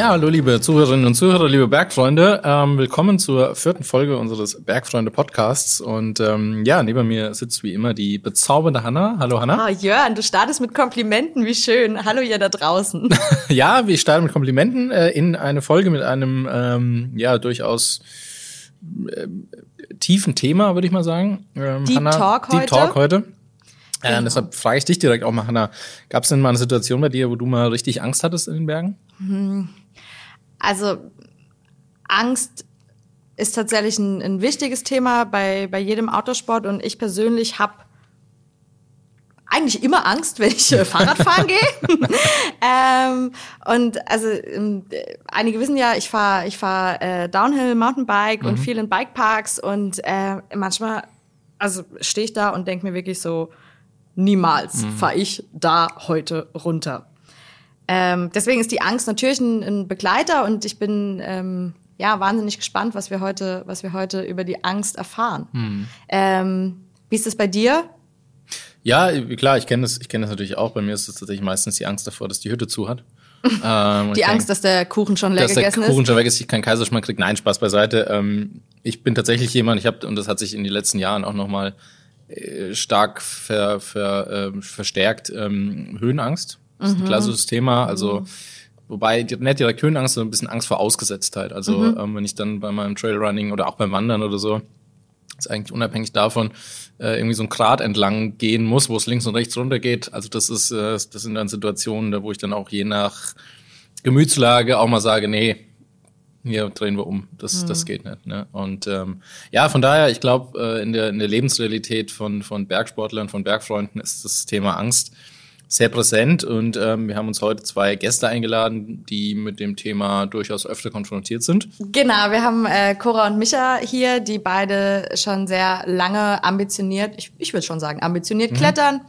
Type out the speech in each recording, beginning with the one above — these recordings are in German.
Ja, hallo liebe Zuhörerinnen und Zuhörer, liebe Bergfreunde. Ähm, willkommen zur vierten Folge unseres Bergfreunde Podcasts. Und ähm, ja, neben mir sitzt wie immer die bezaubernde Hanna. Hallo Hanna. Ah, Jörn, du startest mit Komplimenten, wie schön. Hallo ihr da draußen. ja, wir starten mit Komplimenten äh, in eine Folge mit einem ähm, ja durchaus äh, tiefen Thema, würde ich mal sagen. Ähm, Deep Hanna, Talk heute. Deep Talk heute. Genau. Äh, deshalb frage ich dich direkt auch mal, Hanna, gab es denn mal eine Situation bei dir, wo du mal richtig Angst hattest in den Bergen? Hm. Also Angst ist tatsächlich ein, ein, wichtiges Thema bei, bei jedem Autosport und ich persönlich habe eigentlich immer Angst, wenn ich äh, Fahrrad fahren gehe. ähm, und also ähm, einige wissen ja, ich fahre ich fahr, äh, Downhill, Mountainbike mhm. und viel in Bikeparks und äh, manchmal also stehe ich da und denke mir wirklich so, niemals mhm. fahre ich da heute runter. Ähm, deswegen ist die Angst natürlich ein, ein Begleiter und ich bin ähm, ja wahnsinnig gespannt, was wir heute, was wir heute über die Angst erfahren. Mhm. Ähm, wie ist es bei dir? Ja, klar, ich kenne das, ich kenne das natürlich auch. Bei mir ist es tatsächlich meistens die Angst davor, dass die Hütte zu hat. ähm, die Angst, denk, dass der Kuchen schon leer gegessen ist. Dass der Kuchen schon weg ist, ich keinen Kaiserschmarrn kriege. Nein, Spaß beiseite. Ähm, ich bin tatsächlich jemand, ich habe und das hat sich in den letzten Jahren auch nochmal stark ver, ver, äh, verstärkt ähm, Höhenangst. Das ist ein mhm. klassisches Thema. Also, mhm. wobei nicht direkt Höhenangst, sondern ein bisschen Angst vor Ausgesetztheit. Also, mhm. ähm, wenn ich dann bei meinem Trailrunning oder auch beim Wandern oder so, ist eigentlich unabhängig davon, äh, irgendwie so ein Grat entlang gehen muss, wo es links und rechts runter geht. Also, das ist, äh, das sind dann Situationen, da wo ich dann auch je nach Gemütslage auch mal sage, nee, hier drehen wir um. Das, mhm. das geht nicht. Ne? Und ähm, ja, von daher, ich glaube, äh, in, der, in der Lebensrealität von, von Bergsportlern, von Bergfreunden ist das Thema Angst sehr präsent und ähm, wir haben uns heute zwei Gäste eingeladen, die mit dem Thema durchaus öfter konfrontiert sind. Genau, wir haben äh, Cora und Micha hier, die beide schon sehr lange ambitioniert, ich, ich würde schon sagen, ambitioniert mhm. klettern.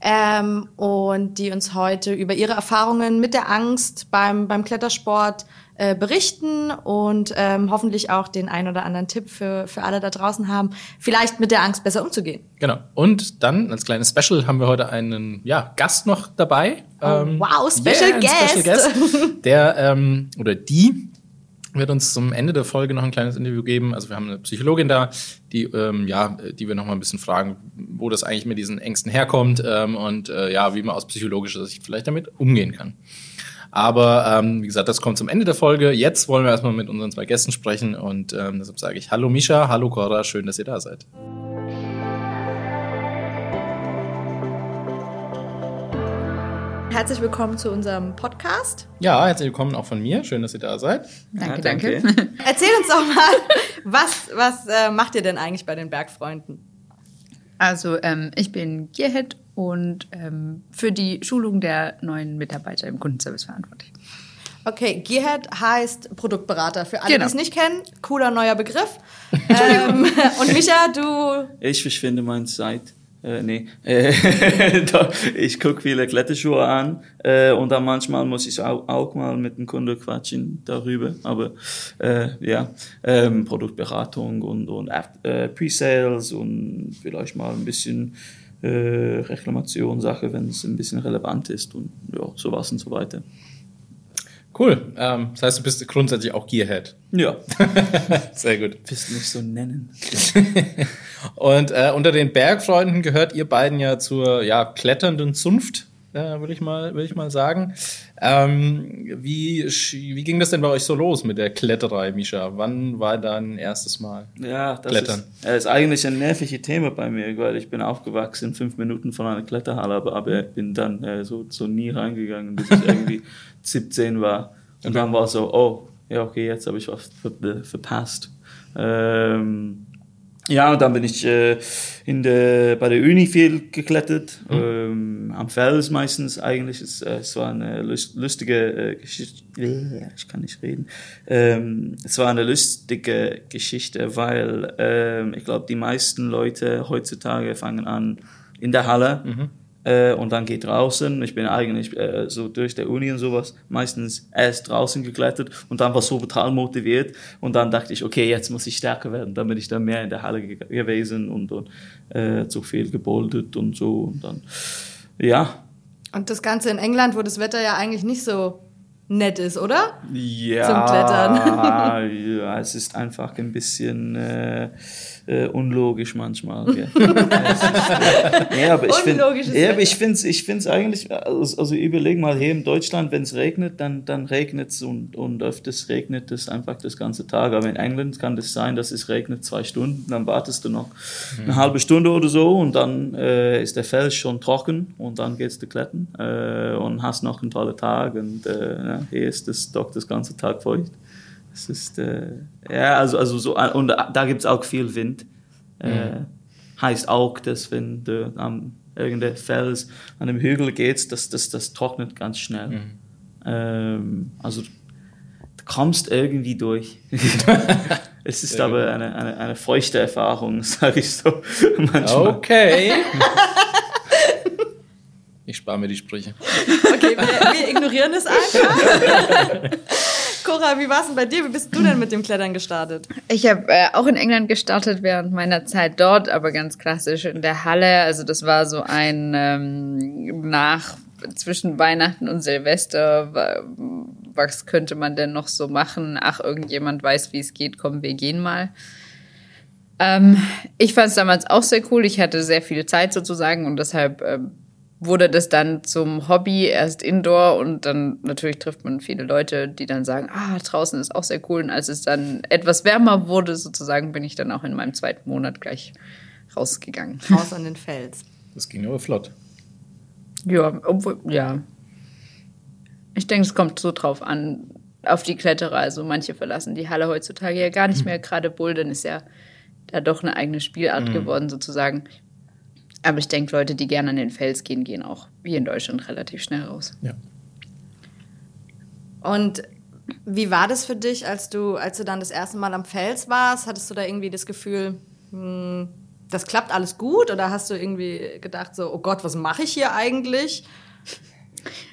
Ähm, und die uns heute über ihre Erfahrungen mit der Angst beim, beim Klettersport äh, berichten und ähm, hoffentlich auch den ein oder anderen Tipp für, für alle da draußen haben, vielleicht mit der Angst besser umzugehen. Genau. Und dann als kleines Special haben wir heute einen ja, Gast noch dabei. Oh, ähm, wow, Special, yeah, Guest. Special Guest. Der ähm, oder die wird uns zum Ende der Folge noch ein kleines Interview geben. Also wir haben eine Psychologin da, die ähm, ja, die wir noch mal ein bisschen fragen, wo das eigentlich mit diesen Ängsten herkommt ähm, und äh, ja, wie man aus psychologischer Sicht vielleicht damit umgehen kann. Aber ähm, wie gesagt, das kommt zum Ende der Folge. Jetzt wollen wir erstmal mit unseren zwei Gästen sprechen und ähm, deshalb sage ich Hallo Misha, hallo Cora, schön, dass ihr da seid. Herzlich willkommen zu unserem Podcast. Ja, herzlich willkommen auch von mir. Schön, dass ihr da seid. Danke, ja, danke. danke. Erzähl uns doch mal, was, was äh, macht ihr denn eigentlich bei den Bergfreunden? Also ähm, ich bin Gearhead und ähm, für die Schulung der neuen Mitarbeiter im Kundenservice verantwortlich. Okay, Gearhead heißt Produktberater. Für alle, genau. die es nicht kennen, cooler neuer Begriff. ähm, und Micha, du... Ich verschwinde meine Zeit äh, nee. Äh, ich gucke viele Kletterschuhe an äh, und dann manchmal muss ich auch, auch mal mit dem Kunde quatschen darüber. Aber äh, ja, ähm, Produktberatung und, und äh, Pre-Sales und vielleicht mal ein bisschen äh, Reklamation-Sache, wenn es ein bisschen relevant ist und ja, sowas und so weiter. Cool. Ähm, das heißt, du bist grundsätzlich auch Gearhead. Ja. Sehr gut. Bist nicht so nennen. Und äh, unter den Bergfreunden gehört ihr beiden ja zur ja, kletternden Zunft, äh, würde ich, mal, ich mal sagen. Ähm, wie, wie ging das denn bei euch so los mit der Kletterei, Misha? Wann war dein erstes Mal ja, das Klettern? Ist, äh, ist eigentlich ein nerviges Thema bei mir, weil ich bin aufgewachsen fünf Minuten von einer Kletterhalle, aber, aber bin dann äh, so, so nie reingegangen, bis ich irgendwie 17 war. Und okay. dann war so, oh, ja, okay, jetzt habe ich was ver verpasst. Ähm, ja, und dann bin ich äh, in der, bei der Uni viel geklettert, mhm. ähm, am Fels meistens eigentlich. Es, äh, es war eine lustige äh, Geschichte, ich kann nicht reden. Ähm, es war eine lustige Geschichte, weil ähm, ich glaube, die meisten Leute heutzutage fangen an in der Halle. Mhm äh, und dann geht draußen. Ich bin eigentlich äh, so durch der Uni und sowas meistens erst draußen geklettert und dann war so total motiviert und dann dachte ich, okay, jetzt muss ich stärker werden. Dann bin ich dann mehr in der Halle gewesen und, und äh, zu viel geboldet und so und dann, ja. Und das Ganze in England, wo das Wetter ja eigentlich nicht so nett ist, oder? Ja, Zum Klettern. ja, es ist einfach ein bisschen äh, äh, unlogisch manchmal. Gell. ja, aber ich finde ja, aber ich find's, ich find's eigentlich, also, also überleg mal, hier in Deutschland, wenn es regnet, dann, dann regnet es und, und öfters regnet es einfach das ganze Tag. Aber in England kann das sein, dass es regnet zwei Stunden, dann wartest du noch eine halbe Stunde oder so und dann äh, ist der Fels schon trocken und dann geht's du klettern äh, und hast noch einen tollen Tag und äh, ja, hier ist es doch das ganze Tag feucht. Es ist, äh, ja, also, also so, und da gibt's auch viel Wind. Äh, heißt auch, dass wenn du am irgendein Fels an einem Hügel gehst, dass das, das trocknet ganz schnell. Ähm, also du kommst irgendwie durch. es ist aber eine, eine, eine feuchte Erfahrung, sage ich so manchmal. Okay. Ich spare mir die Sprüche. Okay, wir, wir ignorieren es einfach. Cora, wie war es denn bei dir? Wie bist du denn mit dem Klettern gestartet? Ich habe äh, auch in England gestartet während meiner Zeit dort, aber ganz klassisch in der Halle. Also das war so ein ähm, nach zwischen Weihnachten und Silvester. wa- Was könnte man denn noch so machen? Ach, irgendjemand weiß, wie es geht. Komm, wir gehen mal. Ähm, ich fand es damals auch sehr cool. Ich hatte sehr viel Zeit sozusagen und deshalb ähm, wurde das dann zum Hobby, erst Indoor und dann natürlich trifft man viele Leute, die dann sagen, ah, draußen ist auch sehr cool. Und als es dann etwas wärmer wurde, sozusagen, bin ich dann auch in meinem zweiten Monat gleich rausgegangen. Raus an den Fels. Das ging aber flott. Ja, obwohl, ja. Ich denke, es kommt so drauf an, auf die Kletterer. Also manche verlassen die Halle heutzutage ja gar nicht mehr. Gerade Bouldern ist ja da doch eine eigene Spielart geworden, sozusagen. Aber ich denke, Leute, die gerne an den Fels gehen, gehen auch wie in Deutschland relativ schnell raus. Ja. Und wie war das für dich, als du, als du dann das erste Mal am Fels warst? Hattest du da irgendwie das Gefühl, hm, das klappt alles gut? Oder hast du irgendwie gedacht, so, oh Gott, was mache ich hier eigentlich?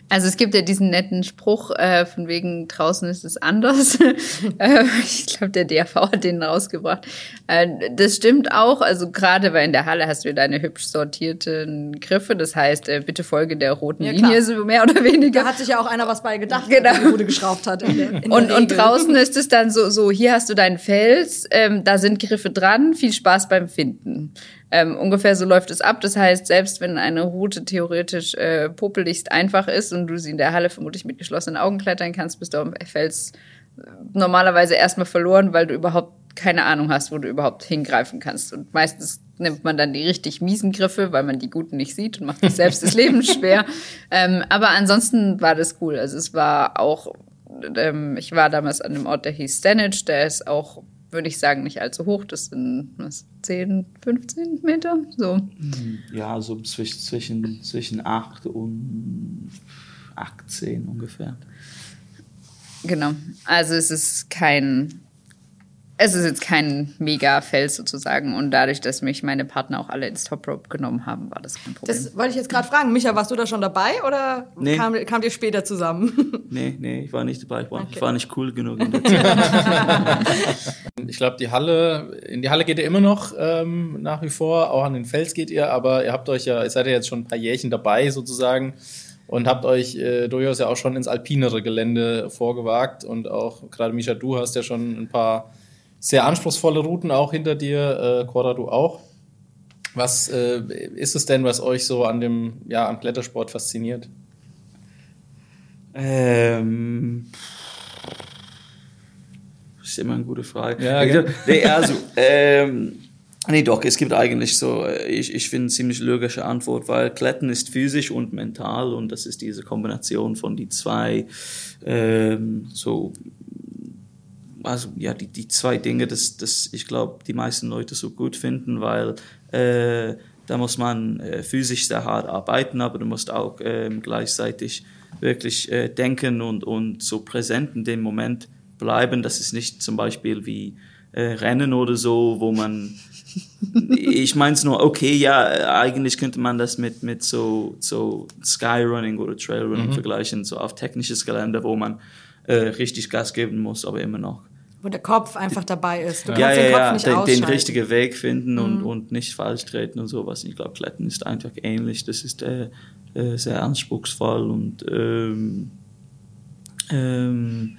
Also es gibt ja diesen netten Spruch, äh, von wegen draußen ist es anders. äh, ich glaube, der DRV hat den rausgebracht. Äh, das stimmt auch. Also gerade weil in der Halle hast du deine hübsch sortierten Griffe. Das heißt, äh, bitte folge der roten Ja. Linie, so mehr oder weniger. Da hat sich ja auch einer was bei gedacht, Genau. er die Bude geschraubt hat. In der, in Und, der und draußen ist es dann so, so, hier hast du deinen Fels, ähm, da sind Griffe dran, viel Spaß beim Finden. Ähm, ungefähr so läuft es ab. Das heißt, selbst wenn eine Route theoretisch äh, popelichst einfach ist und du sie in der Halle vermutlich mit geschlossenen Augen klettern kannst, bist du am Fels äh, normalerweise erstmal verloren, weil du überhaupt keine Ahnung hast, wo du überhaupt hingreifen kannst. Und meistens nimmt man dann die richtig miesen Griffe, weil man die guten nicht sieht und macht sich selbst das Leben schwer. Ähm, aber ansonsten war das cool. Also es war auch ähm, ich war damals an einem Ort, der hieß Stanage. Der ist auch, würde ich sagen, nicht allzu hoch. Das sind was, 10, 15 Meter. So. Ja, so zwischen, zwischen, zwischen 8 und 18 ungefähr. Genau. Also es ist kein. Es ist jetzt kein Mega-Fels sozusagen. Und dadurch, dass mich meine Partner auch alle ins Top Rope genommen haben, war das kein Problem. Das wollte ich jetzt gerade fragen. Micha, warst du da schon dabei oder Nee. kam, kamt ihr später zusammen? Nee, nee, ich war nicht dabei. Ich war, Okay. ich war nicht cool genug in der Zeit. Ich glaube, die Halle, in die Halle geht ihr immer noch ähm, nach wie vor, auch an den Fels geht ihr, aber ihr habt euch ja, ihr seid ja jetzt schon ein paar Jährchen dabei sozusagen und habt euch äh, durchaus ja auch schon ins alpinere Gelände vorgewagt und auch gerade Misha, du hast ja schon ein paar sehr anspruchsvolle Routen auch hinter dir, äh, Cora, du auch. Was äh, ist es denn, was euch so an dem, ja, am Klettersport fasziniert? Ähm, das ist immer eine gute Frage. Ja, gell? glaub, nee, also, ähm, nee, doch, es gibt eigentlich so, äh, ich, ich finde ziemlich logische Antwort, weil Klettern ist physisch und mental und das ist diese Kombination von die zwei, ähm, so, also ja, die, die zwei Dinge, das, das ich glaube, die meisten Leute so gut finden, weil äh, da muss man äh, physisch sehr hart arbeiten, aber du musst auch ähm, gleichzeitig wirklich äh, denken und, und so präsent in dem Moment bleiben. Das ist nicht zum Beispiel wie äh, Rennen oder so, wo man ich meine es nur, okay, ja, äh, eigentlich könnte man das mit, mit so, so Skyrunning oder Trailrunning vergleichen, so auf technisches Gelände, wo man äh, richtig Gas geben muss, aber immer noch Wo der Kopf einfach dabei ist. Du ja, kannst ja, den Kopf ja, nicht den, den richtigen Weg finden und, und nicht falsch treten und sowas. Ich glaube, Klettern ist einfach ähnlich. Das ist äh, äh, sehr anspruchsvoll und ähm, ähm,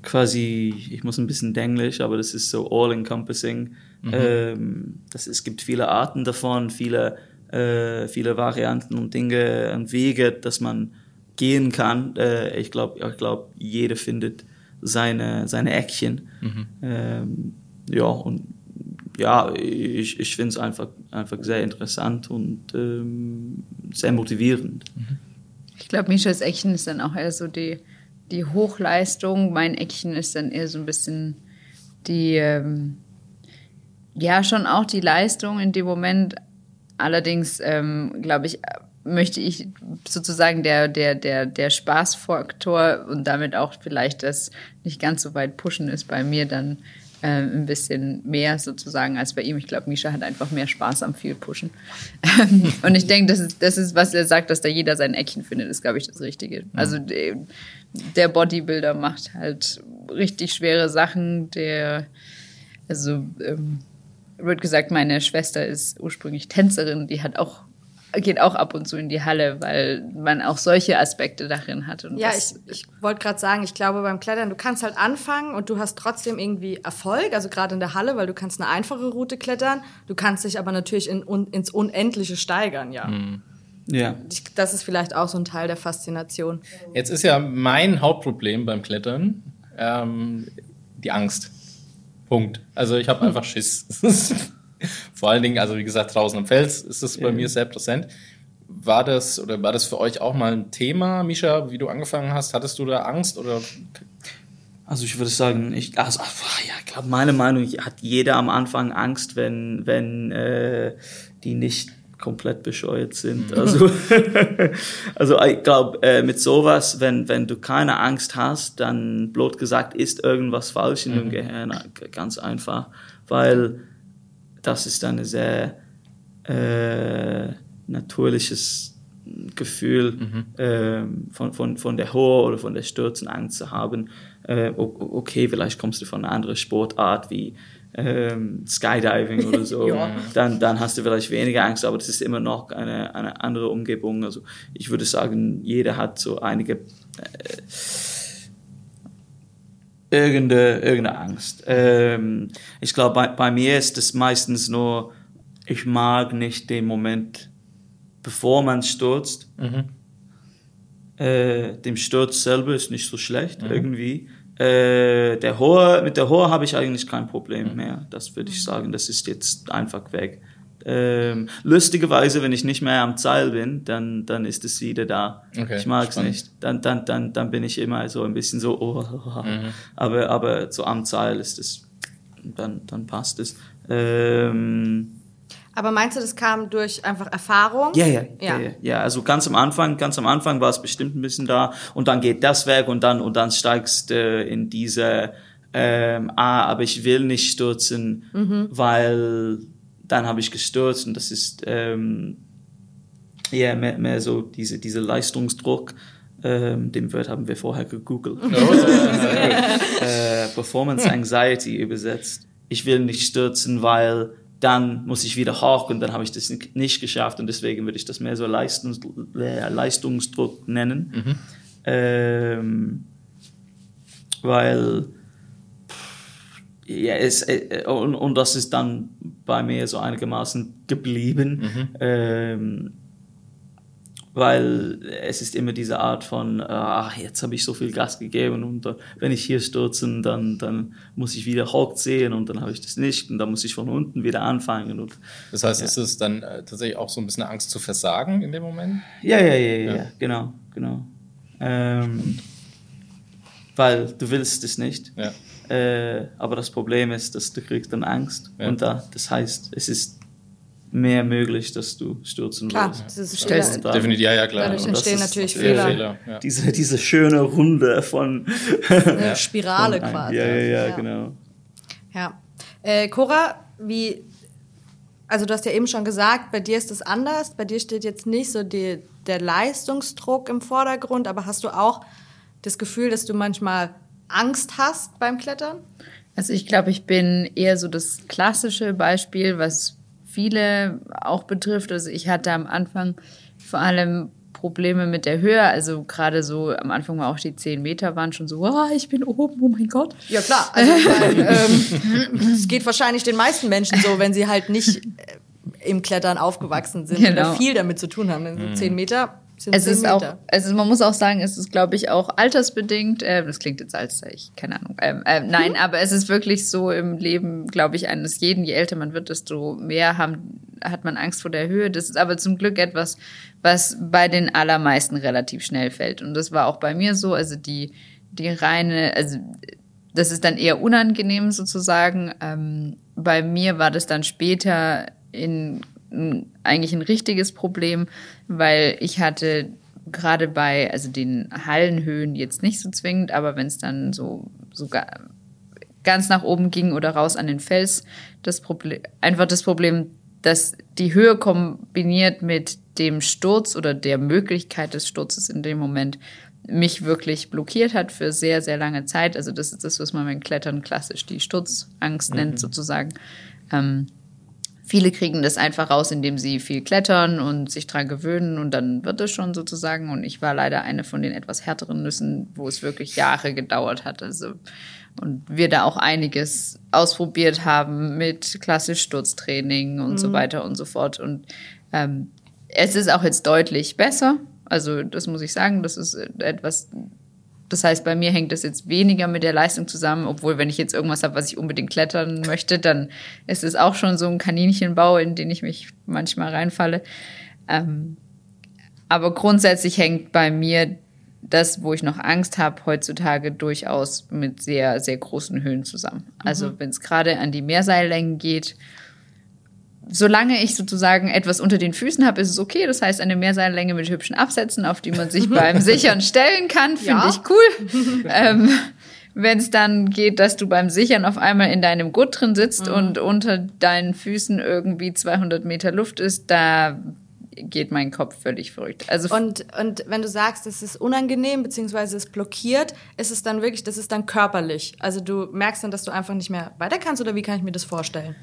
quasi, ich muss ein bisschen Englisch, aber das ist so all-encompassing. Mhm. Ähm, das, es gibt viele Arten davon, viele, äh, viele Varianten und Dinge und Wege, dass man gehen kann. Äh, ich glaube, ich glaub, jeder findet seine, seine Eckchen. Mhm. Ähm, ja, und ja, ich, ich finde es einfach, einfach sehr interessant und ähm, sehr motivierend. Mhm. Ich glaube, Mischas Eckchen ist dann auch eher so die, die Hochleistung. Mein Eckchen ist dann eher so ein bisschen die, ähm, ja, schon auch die Leistung in dem Moment. Allerdings, ähm, glaube ich, möchte ich sozusagen der, der, der, der Spaßfaktor und damit auch vielleicht das nicht ganz so weit pushen ist bei mir dann äh, ein bisschen mehr sozusagen als bei ihm. Ich glaube, Misha hat einfach mehr Spaß am viel Pushen. und ich denke, das ist, das ist, was er sagt, dass da jeder sein Eckchen findet, ist, glaube ich, das Richtige. Also der Bodybuilder macht halt richtig schwere Sachen, der, also, ähm, wird gesagt, meine Schwester ist ursprünglich Tänzerin, die hat auch geht auch ab und zu in die Halle, weil man auch solche Aspekte darin hat. Und ja, ich, ich wollte gerade sagen, ich glaube beim Klettern, du kannst halt anfangen und du hast trotzdem irgendwie Erfolg, also gerade in der Halle, weil du kannst eine einfache Route klettern, du kannst dich aber natürlich in, un, ins Unendliche steigern, ja. Mhm. Ja. Das ist vielleicht auch so ein Teil der Faszination. Jetzt ist ja mein Hauptproblem beim Klettern ähm, die Angst. Punkt. Also ich habe einfach Schiss. Vor allen Dingen, also wie gesagt, draußen im Fels ist es bei ja. mir sehr präsent. War das oder war das für euch auch mal ein Thema, Misha, wie du angefangen hast? Hattest du da Angst oder? Also ich würde sagen, ich, also, ja, ich glaube, meine Meinung hat jeder am Anfang Angst, wenn, wenn äh, die nicht komplett bescheuert sind. Mhm. Also, also ich glaube, äh, mit sowas, wenn, wenn du keine Angst hast, dann blöd gesagt ist irgendwas falsch in mhm. dem Gehirn. Ganz einfach. Weil das ist ein sehr äh, natürliches Gefühl mhm. äh, von, von, von der Höhe oder von der Stürzenangst zu haben. Äh, okay, vielleicht kommst du von einer anderen Sportart wie ähm, Skydiving oder so, ja. dann, dann hast du vielleicht weniger Angst, aber das ist immer noch eine, eine andere Umgebung. Also ich würde sagen, jeder hat so einige äh, irgendeine, irgendeine Angst. Ähm, ich glaube, bei, bei mir ist es meistens nur, ich mag nicht den Moment, bevor man stürzt. Mhm. Äh, dem Sturz selber ist nicht so schlecht mhm. irgendwie. Äh, der hohe, mit der Hohe habe ich eigentlich kein Problem mhm. mehr. Das würde ich sagen, das ist jetzt einfach weg. Ähm, lustigerweise, wenn ich nicht mehr am Zeil bin, dann, dann ist es wieder da. Okay, ich mag es nicht. Dann, dann, dann, dann bin ich immer so ein bisschen so, oh, oh, oh. Mhm. aber, aber so am Zeil ist es, dann, dann passt es. Ähm, aber meinst du, das kam durch einfach Erfahrung? Ja, ja, ja, ja, ja. Also ganz am Anfang, ganz am Anfang war es bestimmt ein bisschen da und dann geht das weg und dann und dann steigst du äh, in diese ähm, ah, aber ich will nicht stürzen, mhm. weil dann habe ich gestürzt und das ist ähm, ja mehr, mehr so diese, diese Leistungsdruck. Ähm, dem Wort haben wir vorher gegoogelt. Oh. äh, Performance Anxiety übersetzt. Ich will nicht stürzen, weil dann muss ich wieder hoch und dann habe ich das nicht geschafft und deswegen würde ich das mehr so Leistungs äh, Leistungsdruck nennen. Mhm. Ähm, weil ja, es, äh, und, und das ist dann bei mir so einigermaßen geblieben, mhm. ähm, weil es ist immer diese Art von, ach, jetzt habe ich so viel Gas gegeben und uh, wenn ich hier stürze, dann, dann muss ich wieder hoch sehen und dann habe ich das nicht und dann muss ich von unten wieder anfangen. Und, das heißt, ja. ist es dann äh, tatsächlich auch so ein bisschen Angst zu versagen in dem Moment? Ja, ja, ja, ja, ja. genau, genau. Ähm, weil du willst es nicht. Ja. Äh, aber das Problem ist, dass du kriegst dann Angst. Ja. Und da, das heißt, es ist mehr möglich, dass du stürzen klar, wirst. Das ist Fehler. Dann, Definitiv, ja, ja, klar. Dadurch entstehen natürlich Fehler. Fehler ja. diese, diese schöne Runde von Eine Spirale von quasi. Ja, ja, ja, ja, genau. Ja. Äh, Cora, wie, also du hast ja eben schon gesagt, bei dir ist es anders. Bei dir steht jetzt nicht so die, der Leistungsdruck im Vordergrund, aber hast du auch das Gefühl, dass du manchmal Angst hast beim Klettern? Also ich glaube, ich bin eher so das klassische Beispiel, was viele auch betrifft. Also ich hatte am Anfang vor allem Probleme mit der Höhe. Also gerade so am Anfang war auch die 10 Meter waren schon so, oh, ich bin oben, oh mein Gott. Ja klar, also ähm, es geht wahrscheinlich den meisten Menschen so, wenn sie halt nicht äh, im Klettern aufgewachsen sind Genau. oder viel damit zu tun haben. Denn so 10 Meter sind Es 10 ist Meter. auch, also man muss auch sagen, es ist, glaube ich, auch altersbedingt. Äh, das klingt jetzt als ich, keine Ahnung. Ähm, ähm, nein, aber es ist wirklich so im Leben, glaube ich, eines jeden. Je älter man wird, desto mehr haben, hat man Angst vor der Höhe. Das ist aber zum Glück etwas, was bei den allermeisten relativ schnell fällt. Und das war auch bei mir so. Also die, die reine, also das ist dann eher unangenehm sozusagen. Ähm, bei mir war das dann später in, in eigentlich ein richtiges Problem, weil ich hatte gerade bei also den Hallenhöhen jetzt nicht so zwingend, aber wenn es dann so sogar ganz nach oben ging oder raus an den Fels, das Problem einfach das Problem, dass die Höhe kombiniert mit dem Sturz oder der Möglichkeit des Sturzes in dem Moment mich wirklich blockiert hat für sehr, sehr lange Zeit. Also das ist das, was man beim Klettern klassisch die Sturzangst nennt sozusagen. Ähm, viele kriegen das einfach raus, indem sie viel klettern und sich dran gewöhnen und dann wird es schon sozusagen. Und ich war leider eine von den etwas härteren Nüssen, wo es wirklich Jahre gedauert hat. Also und wir da auch einiges ausprobiert haben mit klassisch Sturztraining und so weiter und so fort. Und ähm, es ist auch jetzt deutlich besser. Also das muss ich sagen, das ist etwas, das heißt, bei mir hängt das jetzt weniger mit der Leistung zusammen, obwohl wenn ich jetzt irgendwas habe, was ich unbedingt klettern möchte, dann ist es auch schon so ein Kaninchenbau, in den ich mich manchmal reinfalle. Ähm, aber grundsätzlich hängt bei mir das, wo ich noch Angst habe, heutzutage durchaus mit sehr, sehr großen Höhen zusammen. Also wenn es gerade an die Meerseillängen geht, solange ich sozusagen etwas unter den Füßen habe, ist es okay. Das heißt, eine Meerseillänge mit hübschen Absätzen, auf die man sich beim Sichern stellen kann, finde Ja. ich cool. ähm, Wenn es dann geht, dass du beim Sichern auf einmal in deinem Gutt drin sitzt und unter deinen Füßen irgendwie 200 Meter Luft ist, da geht mein Kopf völlig verrückt. Also Und, und wenn du sagst, es ist unangenehm, beziehungsweise es blockiert, ist es dann wirklich, das ist dann körperlich. Also du merkst dann, dass du einfach nicht mehr weiter kannst oder wie kann ich mir das vorstellen?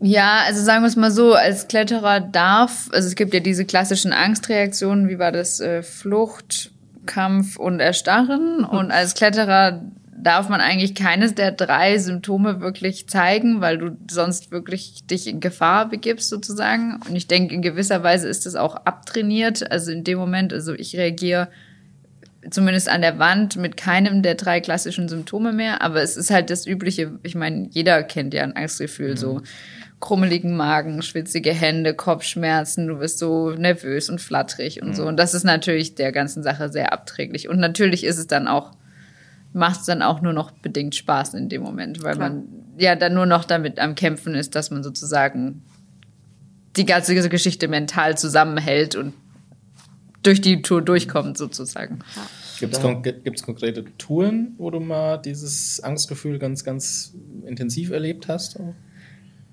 Ja, also sagen wir es mal so, als Kletterer darf, also es gibt ja diese klassischen Angstreaktionen, wie war das, äh, Flucht, Kampf und Erstarren. Und als Kletterer darf man eigentlich keines der drei Symptome wirklich zeigen, weil du sonst wirklich dich in Gefahr begibst sozusagen. Und ich denke, in gewisser Weise ist das auch abtrainiert. Also in dem Moment, also ich reagiere zumindest an der Wand mit keinem der drei klassischen Symptome mehr. Aber es ist halt das Übliche. Ich meine, jeder kennt ja ein Angstgefühl, so krummeligen Magen, schwitzige Hände, Kopfschmerzen, du bist so nervös und flatterig und so. Und das ist natürlich der ganzen Sache sehr abträglich. Und natürlich ist es dann auch, macht es dann auch nur noch bedingt Spaß in dem Moment, weil Klar. man ja dann nur noch damit am Kämpfen ist, dass man sozusagen die ganze Geschichte mental zusammenhält und durch die Tour durchkommt sozusagen. Gibt es kon konkrete Touren, wo du mal dieses Angstgefühl ganz, ganz intensiv erlebt hast?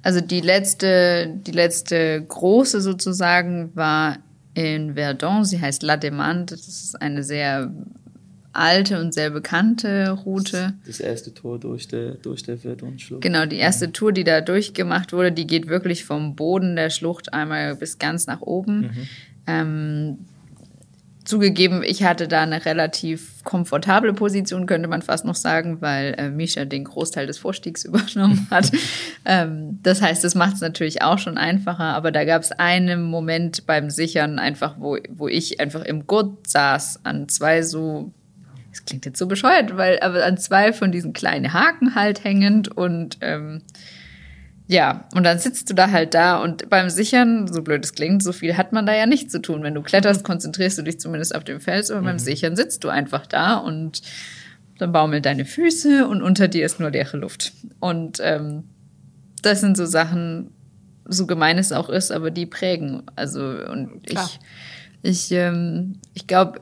Also die letzte, die letzte große sozusagen war in Verdun. Sie heißt La Demande. Das ist eine sehr alte und sehr bekannte Route. Das erste Tor durch der, durch der Verdun-Schlucht. Genau, die erste Tour, die da durchgemacht wurde, die geht wirklich vom Boden der Schlucht einmal bis ganz nach oben. Ähm, zugegeben, ich hatte da eine relativ komfortable Position, könnte man fast noch sagen, weil äh, Misha den Großteil des Vorstiegs übernommen hat. ähm, das heißt, das macht es natürlich auch schon einfacher, aber da gab es einen Moment beim Sichern einfach, wo, wo ich einfach im Gurt saß an zwei so das klingt jetzt so bescheuert, weil aber an zwei von diesen kleinen Haken halt hängend und ähm, ja, und dann sitzt du da halt da und beim Sichern, so blöd es klingt, so viel hat man da ja nicht zu tun. Wenn du kletterst, konzentrierst du dich zumindest auf den Fels, aber beim Sichern sitzt du einfach da und dann baumeln deine Füße und unter dir ist nur leere Luft. Und ähm, das sind so Sachen, so gemein es auch ist, aber die prägen. Also und Klar. ich, ich, ähm, ich glaube,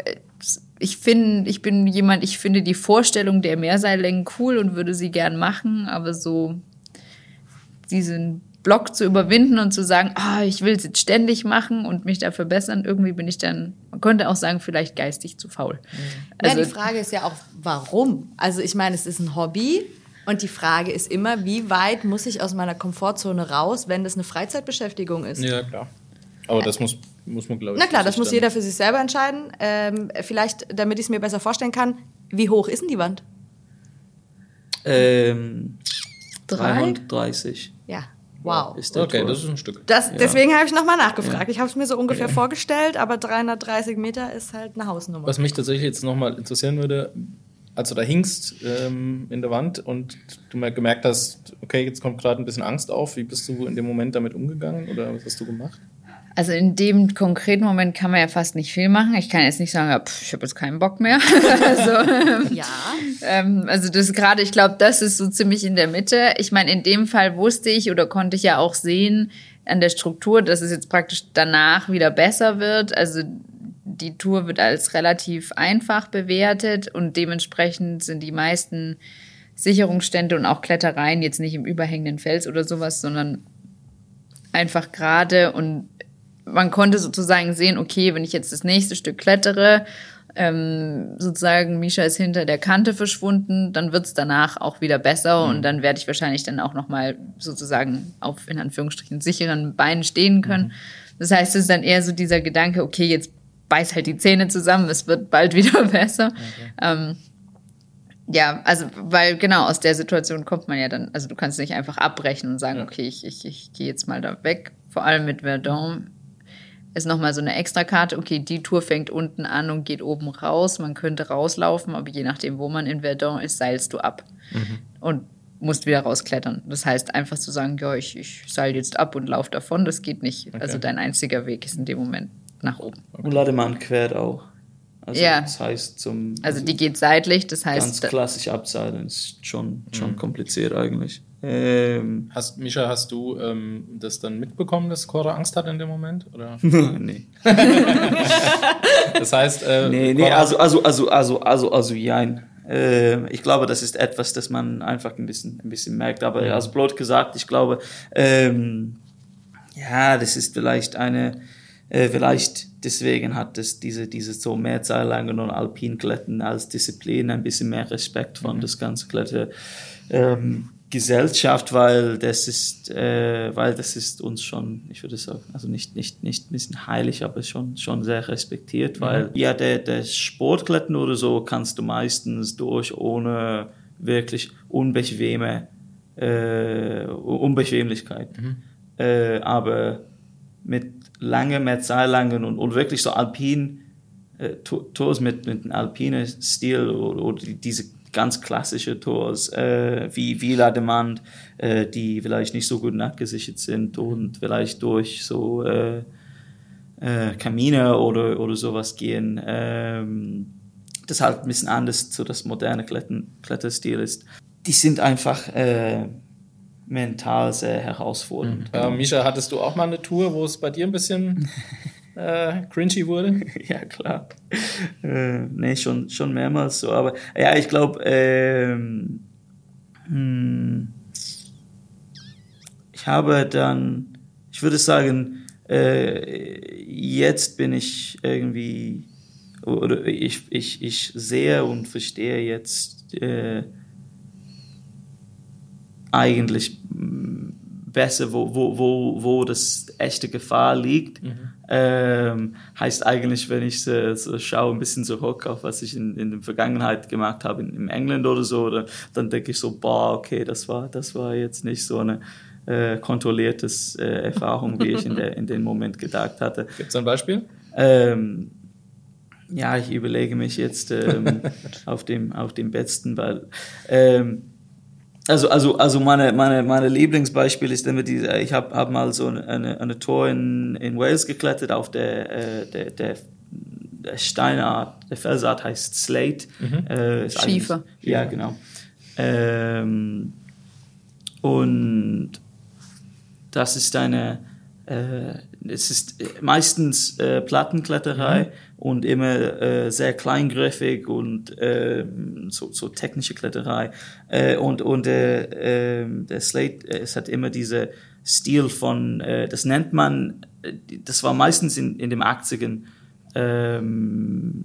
ich finde, ich bin jemand, ich finde die Vorstellung der Mehrseillängen cool und würde sie gern machen, aber so diesen Block zu überwinden und zu sagen, ah, ich will es jetzt ständig machen und mich da verbessern, irgendwie bin ich dann, man könnte auch sagen, vielleicht geistig zu faul. Also, Also, die Frage ist ja auch, warum? Also ich meine, es ist ein Hobby und die Frage ist immer, wie weit muss ich aus meiner Komfortzone raus, wenn das eine Freizeitbeschäftigung ist? Ja, klar. Aber das muss, muss man, glaube ich. Na klar, das muss jeder für sich selber entscheiden. Ähm, vielleicht, damit ich es mir besser vorstellen kann, wie hoch ist denn die Wand? Ähm, Drei? 330 Ja, wow. Okay, Tor. das ist ein Stück. Das, Ja. Deswegen habe ich nochmal nachgefragt. Ich habe es mir so ungefähr vorgestellt, aber 330 Meter ist halt eine Hausnummer. Was mich tatsächlich jetzt nochmal interessieren würde, als du da hingst ähm, in der Wand und du gemerkt hast, okay, jetzt kommt gerade ein bisschen Angst auf, wie bist du in dem Moment damit umgegangen oder was hast du gemacht? Also in dem konkreten Moment kann man ja fast nicht viel machen. Ich kann jetzt nicht sagen, ja, pff, ich habe jetzt keinen Bock mehr. also, ähm, Ja. ähm, also das gerade, ich glaube, das ist so ziemlich in der Mitte. Ich meine, in dem Fall wusste ich oder konnte ich ja auch sehen an der Struktur, dass es jetzt praktisch danach wieder besser wird. Also die Tour wird als relativ einfach bewertet und dementsprechend sind die meisten Sicherungsstände und auch Klettereien jetzt nicht im überhängenden Fels oder sowas, sondern einfach gerade und man konnte sozusagen sehen, okay, wenn ich jetzt das nächste Stück klettere, ähm, sozusagen Misha ist hinter der Kante verschwunden, dann wird's danach auch wieder besser und dann werde ich wahrscheinlich dann auch nochmal sozusagen auf in Anführungsstrichen sicheren Beinen stehen können. Das heißt, es ist dann eher so dieser Gedanke, okay, jetzt beiß halt die Zähne zusammen, es wird bald wieder besser. Ähm, ja, also, weil genau aus der Situation kommt man ja dann, also du kannst nicht einfach abbrechen und sagen, okay, ich, ich, ich gehe jetzt mal da weg. Vor allem mit Verdun ist nochmal so eine Extrakarte, okay, die Tour fängt unten an und geht oben raus. Man könnte rauslaufen, aber je nachdem, wo man in Verdun ist, seilst du ab und musst wieder rausklettern. Das heißt, einfach zu sagen, ja, ich, ich seil jetzt ab und lauf davon, das geht nicht. Also dein einziger Weg ist in dem Moment nach oben. Und Lademann quert auch. Also Ja. das heißt zum Also die geht seitlich, das ganz heißt, klassisch abseilen ist schon, schon Mhm. kompliziert eigentlich. Ähm, Hast, Misha, hast du ähm, das dann mitbekommen, dass Cora Angst hat in dem Moment? Oder? nee. Das heißt, äh, Nee, nee, also, also, also, also, also, also, jein. Ähm, ich glaube, das ist etwas, das man einfach ein bisschen, ein bisschen merkt. Aber also blöd gesagt, ich glaube, ähm, ja, das ist vielleicht eine, äh, vielleicht deswegen hat es diese, diese so Mehrzeillangen und Alpinkletten als Disziplin ein bisschen mehr Respekt von das ganze Kletter. Ähm, Gesellschaft, weil das ist, äh, weil das ist uns schon, ich würde sagen, also nicht, nicht, nicht ein bisschen heilig, aber schon, schon sehr respektiert, weil ja, der, der Sportklettern oder so kannst du meistens durch ohne wirklich unbequeme, äh, Unbequemlichkeit. Äh, aber mit langen Mehrzahllangen und, und wirklich so alpin, äh, To- Tours mit, mit einem alpinen Stil oder, oder die- diese ganz klassische Tours, äh, wie Villa de Mand, äh, die vielleicht nicht so gut nachgesichert sind und vielleicht durch so äh, äh, Kamine oder, oder sowas gehen. Ähm, das halt ein bisschen anders zu das moderne Klettern, Kletterstil ist. Die sind einfach äh, mental sehr herausfordernd. Äh, Misha, hattest du auch mal eine Tour, wo es bei dir ein bisschen äh, cringy wurde? Ja, klar. Äh, nee, schon, schon mehrmals so. Aber ja, ich glaube, ähm, hm, ich habe dann, ich würde sagen, äh, jetzt bin ich irgendwie, oder ich, ich, ich sehe und verstehe jetzt äh, eigentlich mm, besser, wo, wo, wo, wo das echte Gefahr liegt. Ähm, heißt eigentlich, wenn ich so, so schaue, ein bisschen zurück auf was ich in, in der Vergangenheit gemacht habe, in, in England oder so, oder, dann denke ich so, boah, okay, das war, das war jetzt nicht so eine äh, kontrolliertes äh, Erfahrung, wie ich in, der, in dem Moment gedacht hatte. Gibt es ein Beispiel? Ähm, ja, ich überlege mich jetzt ähm, auf, dem, auf dem besten, weil ähm, also, also, also meine, meine, meine Lieblingsbeispiel ist immer die, ich habe hab mal so eine, eine Tour in, in Wales geklettert auf der, äh, der, der, der Steinart, der Felsart heißt Slate. Äh, ist eigentlich- Schiefer. Ja, genau. Ähm, und das ist eine, äh, es ist meistens äh, Plattenkletterei und immer äh, sehr kleingriffig und ähm, so, so technische Kletterei. Äh, und und äh, äh, der Slate, äh, es hat immer diese Stil von, äh, das nennt man, äh, das war meistens in, in den 80ern ähm,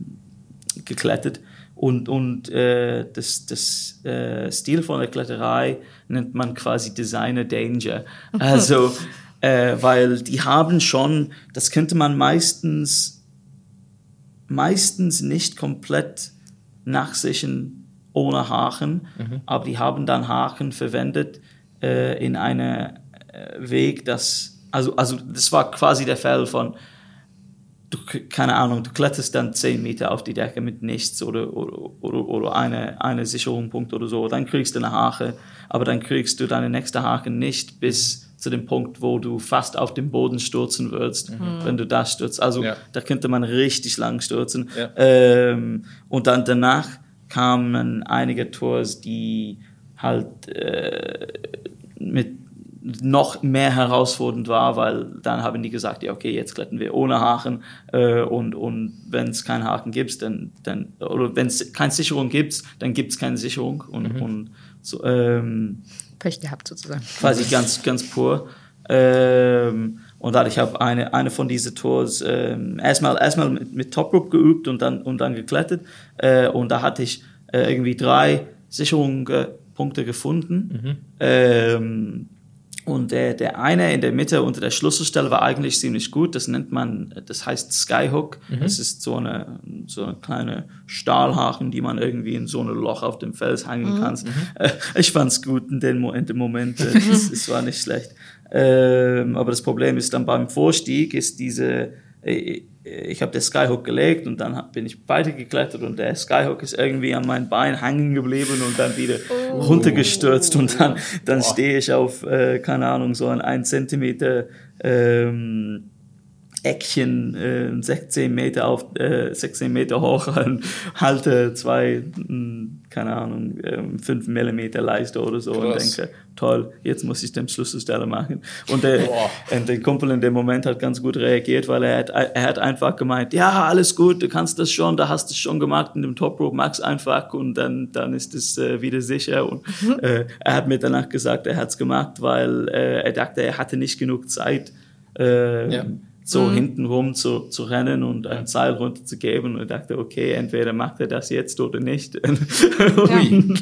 geklettert. Und, und äh, das, das äh, Stil von der Kletterei nennt man quasi Designer Danger. Also äh, weil die haben schon, das könnte man meistens, meistens nicht komplett nachsichern ohne Haken, aber die haben dann Haken verwendet äh, in einem äh, Weg, das, also, also das war quasi der Fall von, du, keine Ahnung, du kletterst dann 10 Meter auf die Decke mit nichts oder, oder, oder, oder eine, eine Sicherungspunkt oder so, dann kriegst du eine Hake, aber dann kriegst du deine nächste Hake nicht bis zu dem Punkt, wo du fast auf den Boden stürzen würdest, wenn du da stürzt. Also Ja. da könnte man richtig lang stürzen. Ja. Ähm, und dann danach kamen einige Tours, die halt äh, mit noch mehr herausfordernd war, weil dann haben die gesagt, ja okay, jetzt klettern wir ohne Haken äh, und, und wenn es keinen Haken gibt, dann, dann oder wenn es keine Sicherung gibt, dann gibt es keine Sicherung und, und so, ähm, Pech gehabt sozusagen. quasi ganz, ganz pur. Ähm, und dann, ich habe eine, eine von diesen Tours ähm, erstmal, erstmal mit, mit Top Rope geübt und dann, und dann geklettert. Äh, und da hatte ich äh, irgendwie drei Sicherungspunkte gefunden. Ähm, und der, der eine in der Mitte unter der Schlüsselstelle war eigentlich ziemlich gut. Das nennt man, das heißt Skyhook. Das ist so eine, so eine kleine Stahlhaken, die man irgendwie in so ein Loch auf dem Fels hängen kann. Äh, ich fand's gut in dem, Mo- in dem Moment. Äh, Es, es war nicht schlecht. Ähm, aber das Problem ist dann beim Vorstieg ist diese, äh, ich habe den Skyhook gelegt und dann bin ich weitergeklettert und der Skyhook ist irgendwie an mein Bein hängen geblieben und dann wieder runtergestürzt und dann, dann stehe ich auf, äh, keine Ahnung, so ein 1 Zentimeter ähm, Eckchen, äh, 16 Meter auf, äh, 16 Meter hoch und halte zwei, mh, keine Ahnung, ähm, 5 Millimeter Leiste oder so und Krass. denke, toll, jetzt muss ich den Schlüsselstelle machen. Und der, und der Kumpel in dem Moment hat ganz gut reagiert, weil er hat, er hat einfach gemeint, ja, alles gut, du kannst das schon, da hast du es schon gemacht in dem Top Rope, mach's einfach und dann, dann ist es äh, wieder sicher. Und äh, er hat mir danach gesagt, er hat's gemacht, weil äh, er dachte, er hatte nicht genug Zeit, äh, Ja. So hintenrum zu, zu rennen und ein Seil runterzugeben und ich dachte, okay, entweder macht er das jetzt oder nicht.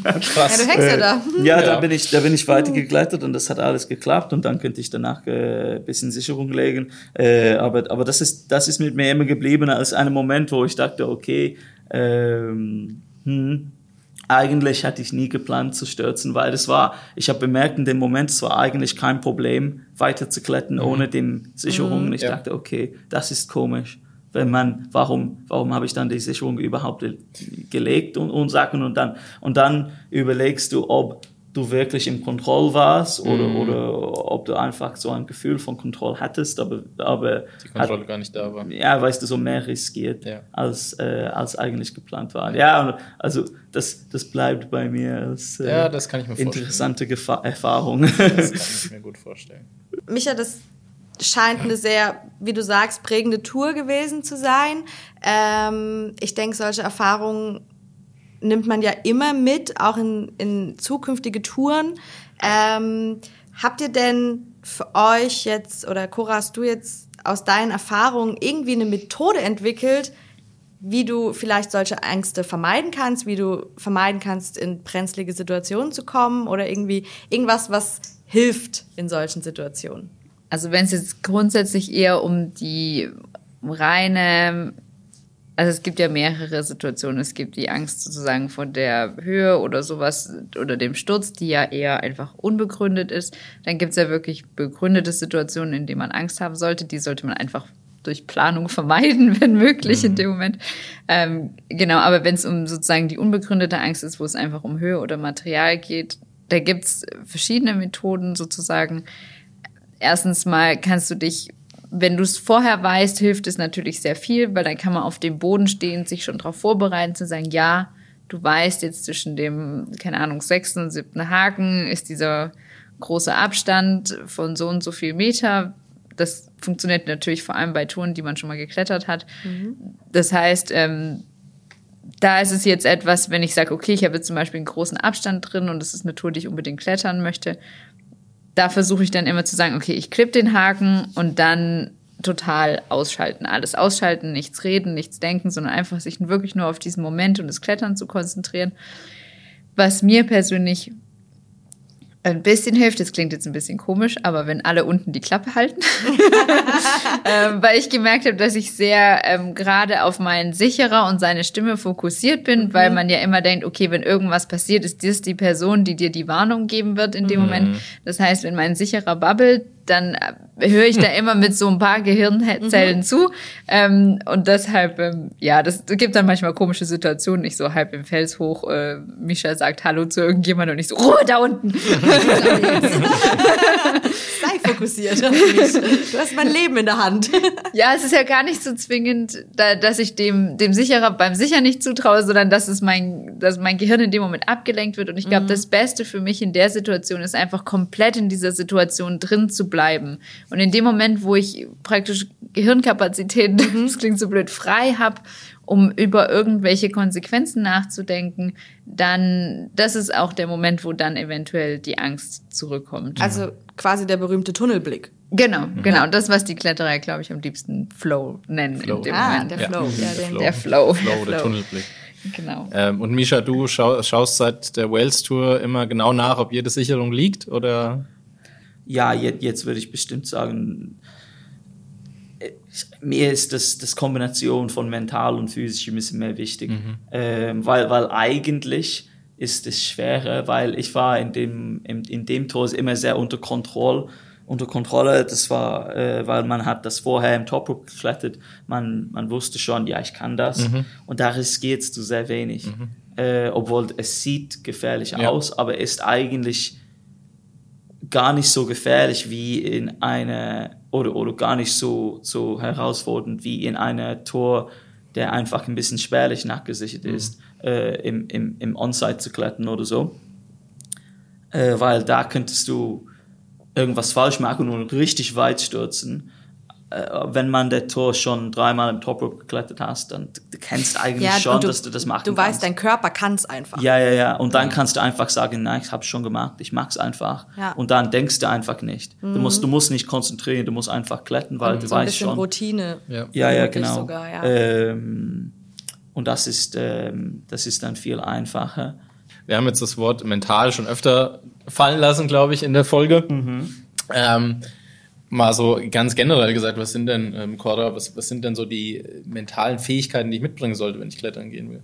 Ja, krass. du hängst ja da. Ja, da Ja. bin ich, da bin ich weiter geklettert und das hat alles geklappt und dann könnte ich danach äh, ein bisschen Sicherung legen. Äh, aber, aber das ist, das ist mit mir immer geblieben als ein Moment, wo ich dachte, okay, ähm, hm, eigentlich hatte ich nie geplant zu stürzen, weil das war, ich habe bemerkt in dem Moment, es war eigentlich kein Problem, weiter zu klettern ohne dem Sicherung. Und ich Ja. dachte, okay, das ist komisch. Wenn man, warum, warum habe ich dann die Sicherung überhaupt gelegt und, und Sachen und dann, und dann überlegst du, ob du wirklich im Kontroll warst oder, oder ob du einfach so ein Gefühl von Kontrolle hattest, aber, aber Die Kontrolle gar nicht da war. ja, weißt du, so mehr riskiert, Ja. als, äh, als eigentlich geplant war. Ja, und also das, das bleibt bei mir als äh, Ja, das kann ich mir interessante Gefa Erfahrung. Das kann ich mir gut vorstellen. Micha, das scheint eine sehr, wie du sagst, prägende Tour gewesen zu sein. Ähm, ich denke, solche Erfahrungen nimmt man ja immer mit, auch in, in zukünftige Touren. Ähm, habt ihr denn für euch jetzt, oder Cora, hast du jetzt aus deinen Erfahrungen irgendwie eine Methode entwickelt, wie du vielleicht solche Ängste vermeiden kannst, wie du vermeiden kannst, in brenzlige Situationen zu kommen oder irgendwie irgendwas, was hilft in solchen Situationen? Also wenn es jetzt grundsätzlich eher um die reine, also es gibt ja mehrere Situationen. Es gibt die Angst sozusagen vor der Höhe oder sowas oder dem Sturz, die ja eher einfach unbegründet ist. Dann gibt es ja wirklich begründete Situationen, in denen man Angst haben sollte. Die sollte man einfach durch Planung vermeiden, wenn möglich in dem Moment. Ähm, genau, aber wenn es um sozusagen die unbegründete Angst ist, wo es einfach um Höhe oder Material geht, da gibt es verschiedene Methoden sozusagen erstens mal kannst du dich, wenn du es vorher weißt, hilft es natürlich sehr viel, weil dann kann man auf dem Boden stehen, sich schon darauf vorbereiten, zu sagen, ja, du weißt jetzt zwischen dem, keine Ahnung, sechsten und siebten Haken ist dieser große Abstand von so und so viel Meter. Das funktioniert natürlich vor allem bei Touren, die man schon mal geklettert hat. Das heißt, ähm, da ist es jetzt etwas, wenn ich sage, okay, ich habe jetzt zum Beispiel einen großen Abstand drin und es ist eine Tour, die ich unbedingt klettern möchte, da versuche ich dann immer zu sagen, okay, ich klipp den Haken und dann total ausschalten. Alles ausschalten, nichts reden, nichts denken, sondern einfach sich wirklich nur auf diesen Moment und das Klettern zu konzentrieren. Was mir persönlich Ein bisschen hilft, das klingt jetzt ein bisschen komisch, aber wenn alle unten die Klappe halten. ähm, weil ich gemerkt habe, dass ich sehr ähm, gerade auf meinen Sicherer und seine Stimme fokussiert bin, mhm. weil man ja immer denkt, okay, wenn irgendwas passiert, ist das die Person, die dir die Warnung geben wird in dem mhm. Moment. Das heißt, wenn mein Sicherer babbelt, dann äh, höre ich da immer mit so ein paar Gehirnzellen mhm. zu. Ähm, und deshalb, ähm, ja, das gibt dann manchmal komische Situationen. Ich so halb im Fels hoch, äh, Misha sagt Hallo zu irgendjemandem und ich so, Ruhe da unten. Sei fokussiert. Du hast mein Leben in der Hand. ja, es ist ja gar nicht so zwingend, da, dass ich dem, dem Sicherer beim Sicher nicht zutraue, sondern dass es mein, dass mein Gehirn in dem Moment abgelenkt wird. Und ich glaube, mhm. das Beste für mich in der Situation ist einfach komplett in dieser Situation drin zu bleiben bleiben. Und in dem Moment, wo ich praktisch Gehirnkapazitäten, mhm. das klingt so blöd, frei habe, um über irgendwelche Konsequenzen nachzudenken, dann, das ist auch der Moment, wo dann eventuell die Angst zurückkommt. Also quasi der berühmte Tunnelblick. Genau, mhm. genau. Das, was die Kletterer, glaube ich, am liebsten Flow nennen. Flow. ah, Moment. der Flow. Ja, der, Flow. Der Flow. Flow, der, der Tunnelblick. Genau. Ähm, und Misha, du schau, schaust seit der Wales Tour immer genau nach, ob jede Sicherung liegt oder? Ja, jetzt, jetzt würde ich bestimmt sagen, äh, mir ist das, das Kombination von mental und physisch ein bisschen mehr wichtig. Mhm. Ähm, weil, weil eigentlich ist es schwerer, weil ich war in dem, in, in dem Tor immer sehr unter Kontrolle. Unter Kontrolle, das war, äh, weil man hat das vorher im Top Rope geklettert, man, man wusste schon, ja, ich kann das. Mhm. Und da riskierst du sehr wenig. Mhm. Äh, obwohl es sieht gefährlich ja. aus, aber ist eigentlich gar nicht so gefährlich wie in einer oder, oder gar nicht so, so herausfordernd wie in einer Tor, der einfach ein bisschen spärlich nachgesichert mhm. ist, äh, im, im, im On-Site zu klettern oder so. Äh, weil da könntest du irgendwas falsch machen und richtig weit stürzen wenn man der Tor schon dreimal im Top Rope geklettert hast, dann du kennst eigentlich ja, schon, du, dass du das machen du kannst. Du weißt, dein Körper kann es einfach. Ja, ja, ja. Und dann kannst du einfach sagen, nein, ich habe es schon gemacht, ich mag's einfach. Ja. Und dann denkst du einfach nicht. Mhm. Du musst, du musst nicht konzentrieren, du musst einfach klettern, weil und du so weißt schon. Routine. Ja, ja, ja genau. Sogar, ja. Ähm, und das ist, ähm, das ist dann viel einfacher. Wir haben jetzt das Wort mental schon öfter fallen lassen, glaube ich, in der Folge. Mhm. Ähm, mal so ganz generell gesagt, was sind denn, ähm, Cora, was, was sind denn so die mentalen Fähigkeiten, die ich mitbringen sollte, wenn ich klettern gehen will?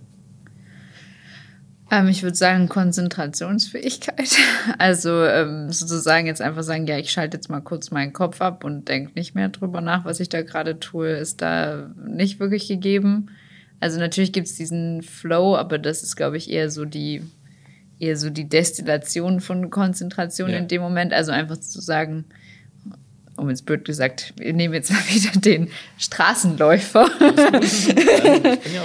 Ähm, ich würde sagen Konzentrationsfähigkeit. Also ähm, sozusagen jetzt einfach sagen, ja, ich schalte jetzt mal kurz meinen Kopf ab und denke nicht mehr drüber nach, was ich da gerade tue, ist da nicht wirklich gegeben. Also natürlich gibt es diesen Flow, aber das ist, glaube ich, eher so die eher so die Destillation von Konzentration ja. in dem Moment. Also einfach zu sagen, um ins blöd gesagt, wir nehmen jetzt mal wieder den Straßenläufer.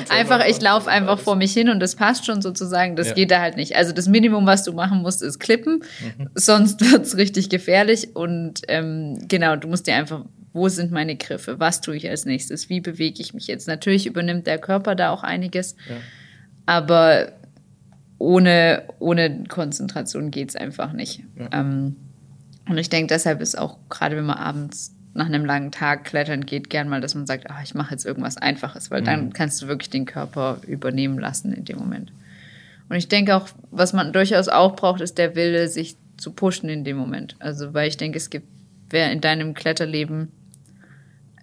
einfach, ich laufe einfach vor mich hin und das passt schon sozusagen. Das ja. geht da halt nicht. Also das Minimum, was du machen musst, ist klippen. Mhm. Sonst wird's richtig gefährlich. Und ähm, genau, du musst dir einfach, wo sind meine Griffe? Was tue ich als nächstes? Wie bewege ich mich jetzt? Natürlich übernimmt der Körper da auch einiges. Ja. Aber ohne, ohne Konzentration geht's einfach nicht. Ja. Ähm, und ich denke, deshalb ist auch, gerade wenn man abends nach einem langen Tag klettern geht, gern mal, dass man sagt, ah, ich mache jetzt irgendwas Einfaches, weil mhm. dann kannst du wirklich den Körper übernehmen lassen in dem Moment. Und ich denke auch, was man durchaus auch braucht, ist der Wille, sich zu pushen in dem Moment. Also, weil ich denke, es gibt, wer in deinem Kletterleben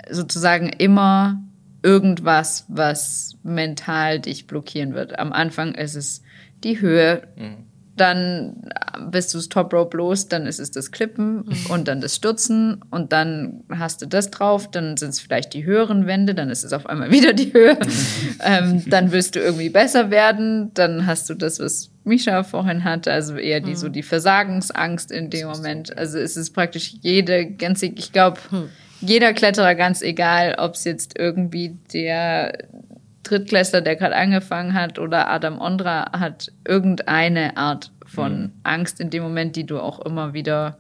sozusagen immer irgendwas, was mental dich blockieren wird. Am Anfang ist es die Höhe, mhm dann bist du das Top Rope los, dann ist es das Klippen mhm. und dann das Stürzen und dann hast du das drauf, dann sind es vielleicht die höheren Wände, dann ist es auf einmal wieder die Höhe. ähm, dann willst du irgendwie besser werden, dann hast du das, was Misha vorhin hatte, also eher die mhm. so die Versagensangst in dem Moment. Also es ist praktisch jede ganze, ich glaube, hm. jeder Kletterer, ganz egal, ob es jetzt irgendwie der Drittklässler, der gerade angefangen hat, oder Adam Ondra hat irgendeine Art von mhm. Angst in dem Moment, die du auch immer wieder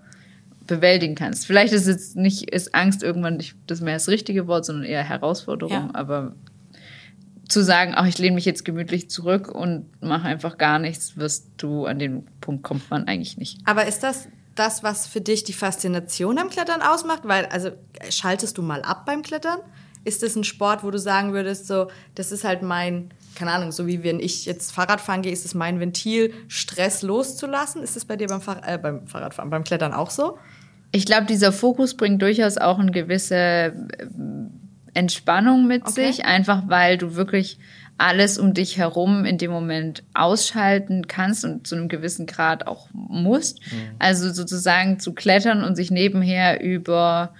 bewältigen kannst. Vielleicht ist jetzt nicht, ist Angst irgendwann nicht das mehr das richtige Wort, sondern eher Herausforderung, ja. aber zu sagen, ach, ich lehne mich jetzt gemütlich zurück und mache einfach gar nichts, wirst du, an den Punkt kommt man eigentlich nicht. Aber ist das das, was für dich die Faszination am Klettern ausmacht? Weil, also, schaltest du mal ab beim Klettern? Ist das ein Sport, wo du sagen würdest, so, das ist halt mein, keine Ahnung, so wie wenn ich jetzt Fahrrad fahren gehe, ist es mein Ventil, Stress loszulassen. Ist das bei dir beim, Fahr äh, beim Fahrradfahren, beim Klettern auch so? Ich glaube, dieser Fokus bringt durchaus auch eine gewisse äh, Entspannung mit Okay. sich, einfach weil du wirklich alles um dich herum in dem Moment ausschalten kannst und zu einem gewissen Grad auch musst. Also sozusagen zu klettern und sich nebenher über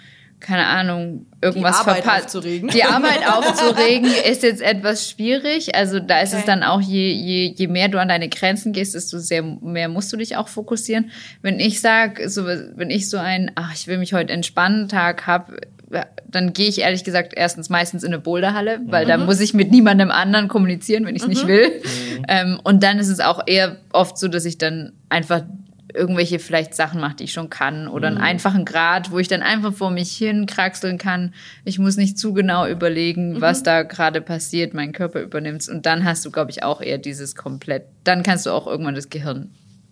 keine Ahnung, irgendwas Arbeit verpasst. aufzuregen. Die Arbeit aufzuregen ist jetzt etwas schwierig. Also da ist es Okay. dann auch, je, je, je mehr du an deine Grenzen gehst, desto sehr mehr musst du dich auch fokussieren. Wenn ich sag, so, wenn ich so einen, ach, ich will mich heute entspannen Tag hab, dann gehe ich ehrlich gesagt erstens meistens in eine Boulderhalle, weil da muss ich mit niemandem anderen kommunizieren, wenn ich es nicht will. Ähm, und dann ist es auch eher oft so, dass ich dann einfach irgendwelche vielleicht Sachen mache, die ich schon kann oder einen einfachen Grad, wo ich dann einfach vor mich hin kraxeln kann. Ich muss nicht zu genau überlegen, was da gerade passiert, mein Körper übernimmt und dann hast du, glaube ich, auch eher dieses komplett, dann kannst du auch irgendwann das Gehirn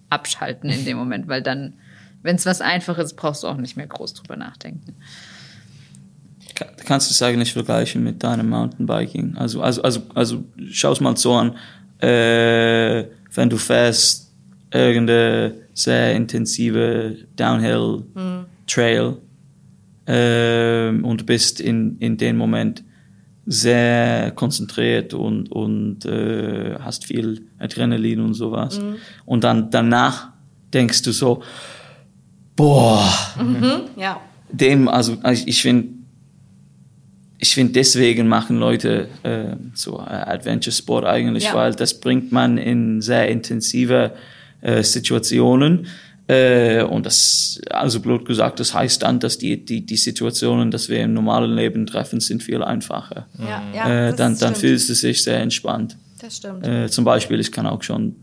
abschalten in dem Moment, weil dann, wenn es was Einfaches, brauchst du auch nicht mehr groß drüber nachdenken. Ka- kannst du es eigentlich vergleichen mit deinem Mountainbiking? Also, also, also, also schau es mal so an, äh, wenn du fährst irgendeine sehr intensive Downhill Trail ähm, und bist in, in dem Moment sehr konzentriert und, und äh, hast viel Adrenalin und sowas. Und dann danach denkst du so, boah, Ja. dem, also also ich finde, ich finde deswegen machen Leute äh, so Adventure Sport eigentlich, Ja. weil das bringt man in sehr intensive äh, Situationen. Äh, und das, also blöd gesagt, das heißt dann, dass die, die, die Situationen, dass wir im normalen Leben treffen, sind viel einfacher. Ja, ja, äh, dann, dann fühlst du dich sehr entspannt. Das stimmt. Äh, zum Beispiel, ich kann auch schon,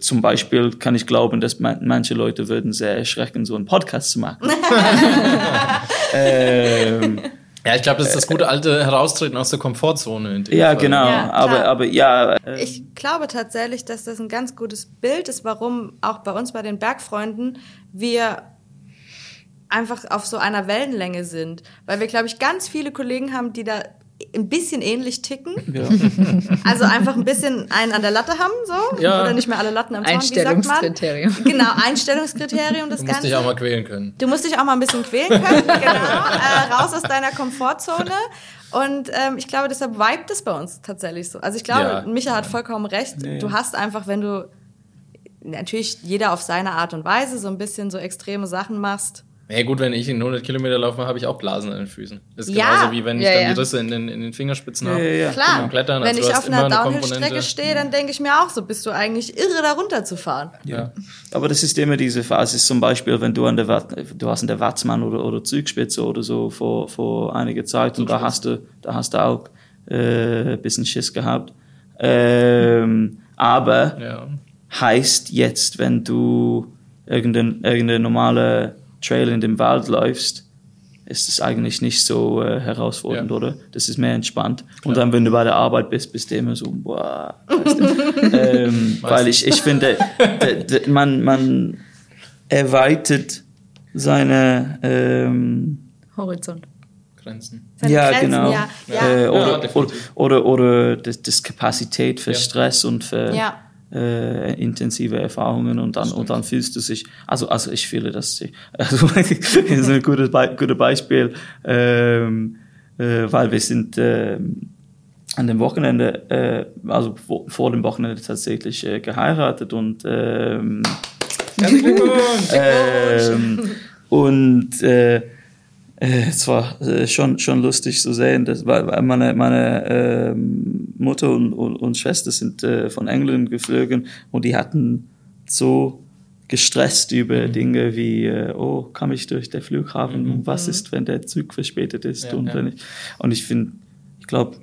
zum Beispiel kann ich glauben, dass man, manche Leute würden sehr erschrecken, so einen Podcast zu machen. ähm, Ja, ich glaube, das ist das gute alte Heraustreten aus der Komfortzone. in dem ja, Fall. genau. Ja, aber, aber ja, äh, Ich glaube tatsächlich, dass das ein ganz gutes Bild ist, warum auch bei uns bei den Bergfreunden wir einfach auf so einer Wellenlänge sind. Weil wir, glaube ich, ganz viele Kollegen haben, die da ein bisschen ähnlich ticken. ja. Also einfach ein bisschen einen an der Latte haben, so. Ja. Oder nicht mehr alle Latten am Zaun, wie sagt man? Einstellungskriterium. Genau, Einstellungskriterium, das Du musst Ganze. dich auch mal quälen können. Du musst dich auch mal ein bisschen quälen können, genau. Äh, raus aus deiner Komfortzone. Und ähm, ich glaube, deshalb vibet es bei uns tatsächlich so. Also ich glaube, Ja. Micha hat vollkommen recht. Nee. Du hast einfach, wenn du natürlich jeder auf seine Art und Weise so ein bisschen so extreme Sachen machst. Ja gut, wenn ich in 100 Kilometer laufe, habe ich auch Blasen an den Füßen. Das ist Ja. genauso wie wenn ich Ja, dann ja. die Risse in den, in den Fingerspitzen Ja, habe. ja, ja. Klar, beim Klettern, wenn also ich auf einer Downhill-Strecke stehe, dann denke ich mir auch so, bist du eigentlich irre, da runterzufahren. Ja. aber das ist immer diese Phase. Ist zum Beispiel, wenn du an der Wat, du hast an der Watzmann oder, oder Zugspitze oder so vor, vor einiger Zeit und da hast du, da hast du auch äh, ein bisschen Schiss gehabt. Ähm, aber ja. heißt jetzt, wenn du irgendein, irgendeine normale Trail in dem Wald läufst, ist es eigentlich nicht so äh, herausfordernd, Ja. oder? Das ist mehr entspannt. Und dann, wenn du bei der Arbeit bist, bist du immer so, boah, weißt du? ähm, weil ich, ich finde, man, man erweitert seine, ähm, Horizont. Grenzen. Seine ja, Grenzen, genau. ja, Äh, oder, oder, oder, oder das, das Kapazität für Ja. Stress und für Ja. Äh, intensive Erfahrungen und dann, und dann fühlst du sich, also, also ich fühle das, also, das ist ein gutes, Be gutes Beispiel, ähm, äh, weil wir sind, ähm, an dem Wochenende, äh, also vor, vor dem Wochenende tatsächlich äh, geheiratet und ähm, ähm, und äh, äh, es war äh, schon schon lustig zu sehen, dass, weil, meine meine ähm, Mutter und, und, und Schwester sind äh, von England geflogen und die hatten so gestresst über Dinge wie äh, oh kam ich durch den Flughafen? Und was ist wenn der Zug verspätet ist? Ja, und ja. wenn ich und ich finde ich glaube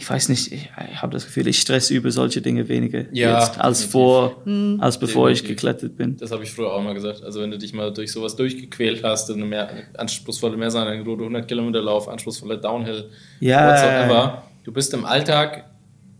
ich weiß nicht, ich, ich habe das Gefühl, ich stress über solche Dinge weniger Ja, jetzt als definitiv. vor, als bevor ich Definitiv. geklettert bin. Das habe ich früher auch mal gesagt. Also wenn du dich mal durch sowas durchgequält hast, eine mehr anspruchsvolle Mehrseite, 100 Kilometer Lauf, anspruchsvoller Downhill, Ja. whatsoever. Du bist im Alltag,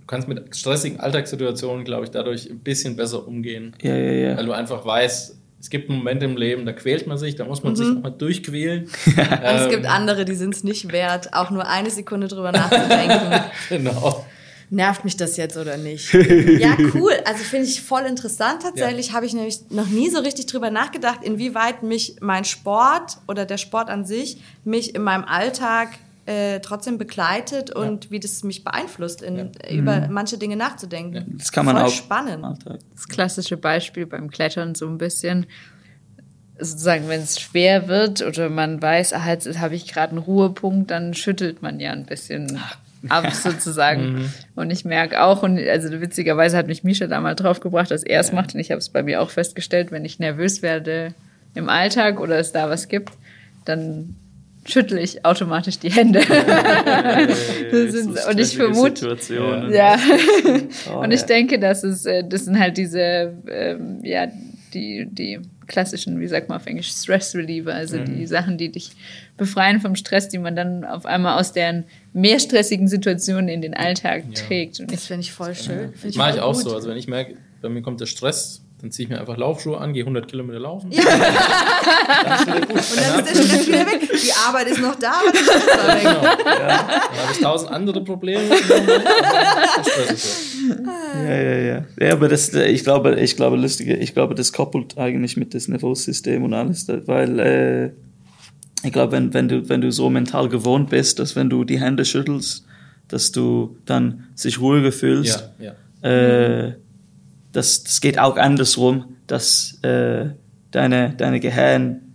du kannst mit stressigen Alltagssituationen, glaube ich, dadurch ein bisschen besser umgehen. Ja, ja, ja. Weil du einfach weißt, es gibt Momente im Leben, da quält man sich, da muss man sich auch mal durchquälen. Und es Ähm, gibt andere, die sind es nicht wert, auch nur eine Sekunde drüber nachzudenken. Genau. nervt mich das jetzt oder nicht? ja, cool. Also finde ich voll interessant tatsächlich. Ja. Habe ich nämlich noch nie so richtig drüber nachgedacht, inwieweit mich mein Sport oder der Sport an sich mich in meinem Alltag äh, trotzdem begleitet und ja. wie das mich beeinflusst, in, ja. über mhm. manche Dinge nachzudenken. Das kann man Voll auch. spannend. Das klassische Beispiel beim Klettern so ein bisschen sozusagen, wenn es schwer wird oder man weiß, ah, jetzt habe ich gerade einen Ruhepunkt, dann schüttelt man ja ein bisschen ab sozusagen. Mhm. Und ich merke auch, und also witzigerweise hat mich Misha da mal drauf gebracht, dass er es ja. macht. Und ich habe es bei mir auch festgestellt, wenn ich nervös werde im Alltag oder es da was gibt, dann schüttel ich automatisch die Hände. sind, und ich vermute, ja. Oh, und ich denke, dass es, äh, das sind halt diese, ähm, ja, die, die klassischen, wie sagt man auf Englisch, Stress Reliever, also mhm. die Sachen, die dich befreien vom Stress, die man dann auf einmal aus deren mehr stressigen Situationen in den Alltag ja. trägt. Und das finde ich voll schön. Ja. Mache ich auch gut. so. Also wenn ich merke, bei mir kommt der Stress, dann ziehe ich mir einfach Laufschuhe an, gehe 100 Kilometer laufen. Ja. dann ist gut. Und dann ist der Stress wieder weg. Die Arbeit ist noch da, aber der Stress ist weg. Genau. Ja. Dann habe ich tausend andere Probleme. ja, ja, ja. Ja, aber das, ich glaube, ich glaube, lustige, ich glaube, das koppelt eigentlich mit dem Nervosystem und alles, weil, äh, ich glaube, wenn, wenn du, wenn du so mental gewohnt bist, dass wenn du die Hände schüttelst, dass du dann sich ruhiger fühlst. Ja, ja. Äh, das, das geht auch andersrum, dass äh, deine, deine Gehirn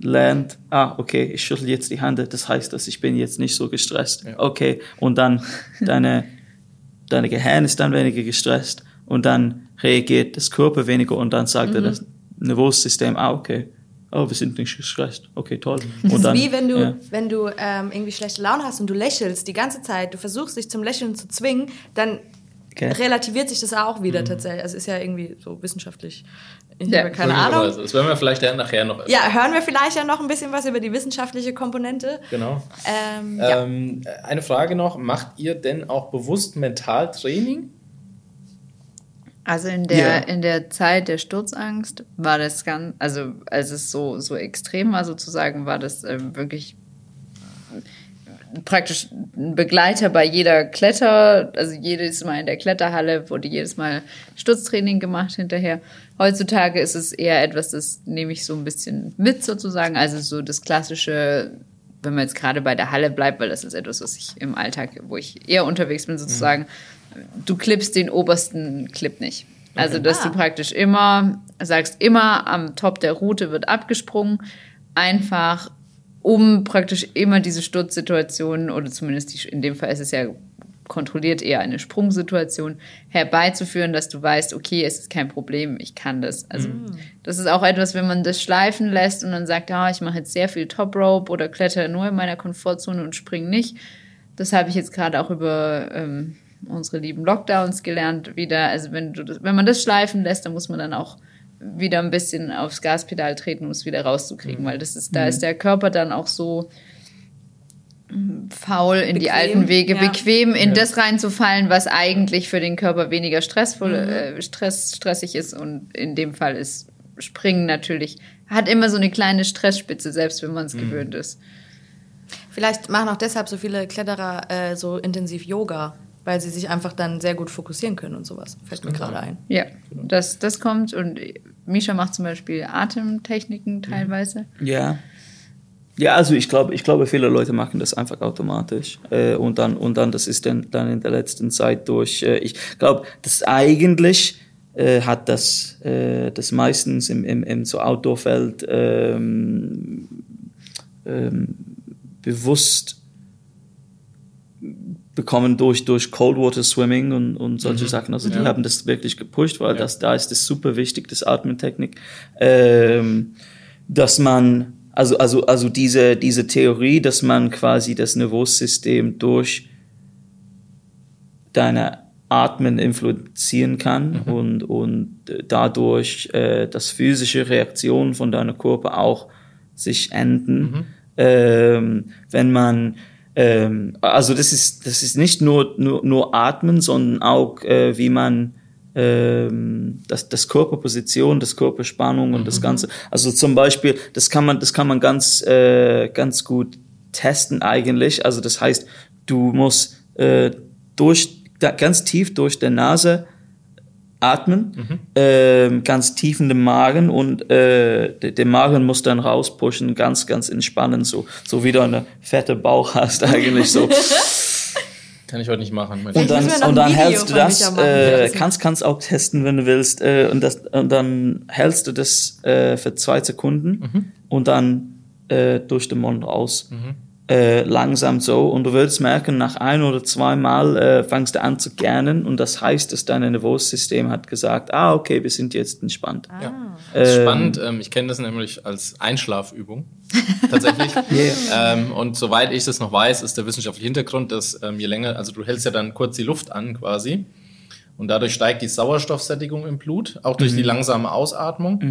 lernt, ah, okay, ich schüttel jetzt die Hände, das heißt, dass ich bin jetzt nicht so gestresst. Ja. Okay, und dann deine, deine Gehirn ist dann weniger gestresst und dann reagiert das Körper weniger und dann sagt mhm. er das Nervosystem, ah, okay, oh, wir sind nicht gestresst. Okay, toll. Und das ist wie wenn du, ja. wenn du ähm, irgendwie schlechte Laune hast und du lächelst die ganze Zeit, du versuchst dich zum Lächeln zu zwingen, dann Okay. relativiert sich das auch wieder mhm. tatsächlich. Also ist ja irgendwie so wissenschaftlich. Ich ja. habe keine Ahnung. Das werden wir vielleicht nachher noch. Ja, hören wir vielleicht ja noch ein bisschen was über die wissenschaftliche Komponente. Genau. Ähm, ähm, ja. Eine Frage noch: Macht ihr denn auch bewusst Mentaltraining? Also in der, ja. in der Zeit der Sturzangst war das ganz, also als es so, so extrem war sozusagen, war das ähm, wirklich praktisch ein Begleiter bei jeder Kletter, also jedes Mal in der Kletterhalle wurde jedes Mal Sturztraining gemacht hinterher. Heutzutage ist es eher etwas, das nehme ich so ein bisschen mit sozusagen, also so das klassische, wenn man jetzt gerade bei der Halle bleibt, weil das ist etwas, was ich im Alltag, wo ich eher unterwegs bin sozusagen, mhm. du klippst den obersten Clip nicht. Also, dass ah. du praktisch immer sagst, immer am Top der Route wird abgesprungen, einfach um praktisch immer diese Sturzsituation, oder zumindest die, in dem Fall ist es ja kontrolliert eher eine Sprungsituation, herbeizuführen, dass du weißt, okay, es ist kein Problem, ich kann das. Also mhm. das ist auch etwas, wenn man das schleifen lässt und dann sagt, ah, ich mache jetzt sehr viel Top Rope oder kletter nur in meiner Komfortzone und spring nicht. Das habe ich jetzt gerade auch über ähm, unsere lieben Lockdowns gelernt wieder. Also wenn du das, wenn man das schleifen lässt, dann muss man dann auch wieder ein bisschen aufs Gaspedal treten, um es wieder rauszukriegen, mhm. weil das ist, da mhm. ist der Körper dann auch so mm, faul in bequem, die alten Wege, ja. bequem in ja. das reinzufallen, was eigentlich für den Körper weniger stressvoll, mhm. äh, stress, stressig ist und in dem Fall ist Springen natürlich, hat immer so eine kleine Stressspitze, selbst wenn man es mhm. gewöhnt ist. Vielleicht machen auch deshalb so viele Kletterer äh, so intensiv Yoga, weil sie sich einfach dann sehr gut fokussieren können und sowas. Fällt mir gerade ein. Ja, das, das kommt und Misha macht zum Beispiel Atemtechniken teilweise. Ja. Ja, also ich glaube, ich glaube, viele Leute machen das einfach automatisch äh, und dann und dann das ist dann dann in der letzten Zeit durch. Äh, ich glaube, das eigentlich äh, hat das äh, das meistens im im, im so Outdoor-Feld ähm, ähm, bewusst bekommen durch, durch Cold Water Swimming und, und solche mhm. Sachen. Also die ja. haben das wirklich gepusht, weil ja. das, da ist es super wichtig, das Atmentechnik, ähm, dass man, also, also, also diese, diese Theorie, dass man quasi das Nervossystem durch deine Atmen influenzieren kann mhm. und, und dadurch äh, das physische Reaktionen von deinem Körper auch sich enden. Mhm. Ähm, wenn man ähm, also das ist, das ist nicht nur, nur, nur Atmen, sondern auch, äh, wie man ähm, das, das Körperposition, das Körperspannung und mhm. das Ganze. Also zum Beispiel, das kann man, das kann man ganz, äh, ganz gut testen eigentlich. Also das heißt, du musst äh, durch da, ganz tief durch die Nase atmen, Mhm. ähm, ganz tief in den Magen und äh, der, Magen muss dann rauspushen, ganz, ganz entspannen, so, so wie du eine fette Bauch hast eigentlich so. Kann ich heute nicht machen. Und dann, und dann hältst du das, äh, kannst, kannst auch testen, wenn du willst, äh, und, das, und dann hältst du das äh, für zwei Sekunden Mhm. und dann äh, durch den Mund raus. Äh, langsam so und du wirst merken, nach ein oder zwei Mal äh, fängst du an zu gähnen und das heißt, dass dein Nervossystem hat gesagt, ah, okay, wir sind jetzt entspannt. Ja. Das ist spannend. Ähm, ich kenne das nämlich als Einschlafübung. Tatsächlich. ähm, und soweit ich das noch weiß, ist der wissenschaftliche Hintergrund, dass ähm, je länger, also du hältst ja dann kurz die Luft an quasi. Und dadurch steigt die Sauerstoffsättigung im Blut, auch durch die langsame Ausatmung.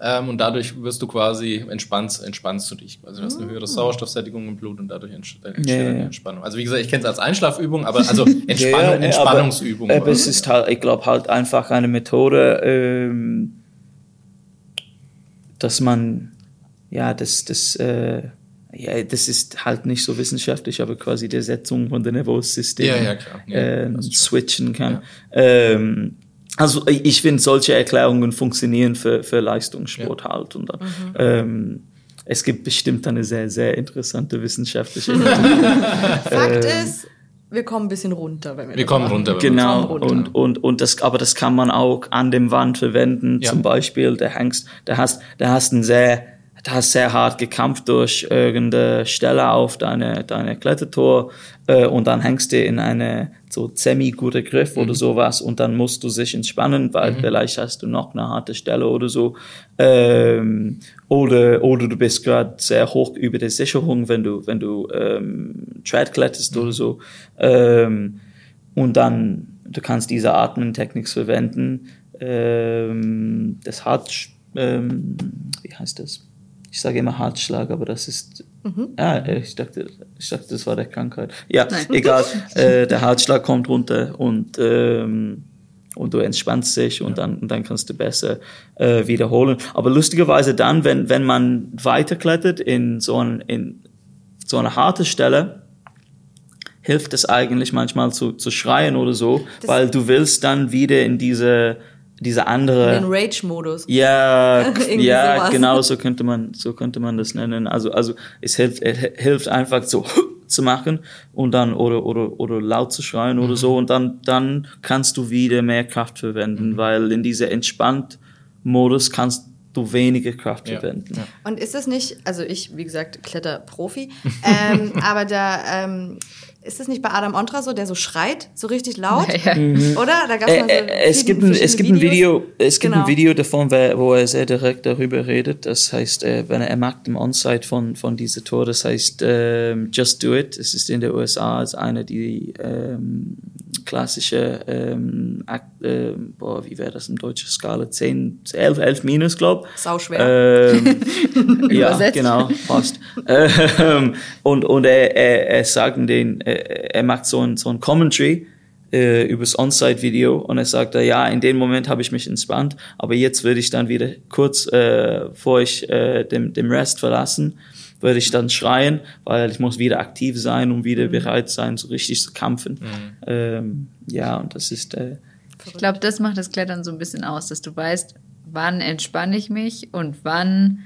Ähm, und dadurch wirst du quasi entspannst, entspannst du dich. Also du hast eine höhere Sauerstoffsättigung im Blut und dadurch entsteht ja, eine. Entspannung. Also wie gesagt, ich kenne es als Einschlafübung, aber also Entspannung, Ja, Entspannungsübung. Aber, aber es ist halt, ich glaube halt einfach eine Methode, ähm, dass man, ja, das, das, äh, ja, das ist halt nicht so wissenschaftlich, aber quasi die Setzung von der Nervossystem Ja, ja, klar. Ja, ähm, switchen kann. Ähm, also ich finde, solche Erklärungen funktionieren für, für Leistungssport halt. Und dann, ähm, es gibt bestimmt eine sehr, sehr interessante wissenschaftliche Fakt Ähm. ist, wir kommen ein bisschen runter, wenn wir Wir kommen machen. runter. wenn wir Genau, Kommen runter. und, und, und das, aber das kann man auch an dem Wand verwenden. Ja. Zum Beispiel, da hängst, da hast, da hast ein sehr, hast sehr hart gekämpft durch irgendeine Stelle auf deine, deine Klettertor, äh, und dann hängst du in eine so semi-gute Griff oder sowas und dann musst du sich entspannen, weil vielleicht hast du noch eine harte Stelle oder so. Ähm, oder, oder du bist gerade sehr hoch über der Sicherung, wenn du, wenn du ähm, Tread kletterst oder so. Ähm, und dann, du kannst diese Atmentechnik verwenden. Ähm, das Hart, ähm, wie heißt das? Ich sage immer Herzschlag, aber das ist, ja, ich dachte, ich dachte, das war der Krankheit. Ja, egal. äh, der Herzschlag kommt runter und, ähm, und du entspannst dich und dann, und dann kannst du besser äh, wiederholen. Aber lustigerweise dann, wenn, wenn man weiterklettert in so, ein, in so eine harte Stelle, hilft es eigentlich manchmal zu, zu schreien oder so, weil du willst dann wieder in diese, diese andere Den Rage-Modus. ja, ja, sowas. genau so könnte man, so könnte man das nennen. Also, also es hilft, es hilft einfach so zu machen und dann oder oder oder laut zu schreien Mhm. oder so und dann dann kannst du wieder mehr Kraft verwenden, Mhm. weil in dieser entspannt Modus kannst du weniger Kraft Ja. verwenden. Ja. Und ist es nicht, also ich, wie gesagt, Kletterprofi, ähm, aber da ähm, ist es nicht bei Adam Ontra so, der so schreit, so richtig laut? Ja, Oder? Da gab's Äh, mal so äh, es gibt ein, es gibt ein Videos. Video, es gibt Genau. ein Video davon, wo er sehr direkt darüber redet. Das heißt, äh, wenn er, er macht im Onsite von von dieser Tour, das heißt ähm, Just Do It. Es ist in der USA als eine die ähm, klassische ähm, ähm, boah, wie wäre das in deutscher Skala? 10, 11, 11 minus, glaub. Sauschwer. Ähm, ja, genau, fast. ähm, und und er, er, er sagt in den, er, er macht so ein, so ein Commentary äh, übers On-Site-Video und er sagt, äh, ja, in dem Moment habe ich mich entspannt, aber jetzt würde ich dann wieder kurz, äh, vor ich äh, dem, dem Rest verlassen, würde ich dann schreien, weil ich muss wieder aktiv sein und wieder bereit sein, so richtig zu kämpfen. Ähm, ja, und das ist äh, Ich glaube, das macht das Klettern so ein bisschen aus, dass du weißt, wann entspanne ich mich und wann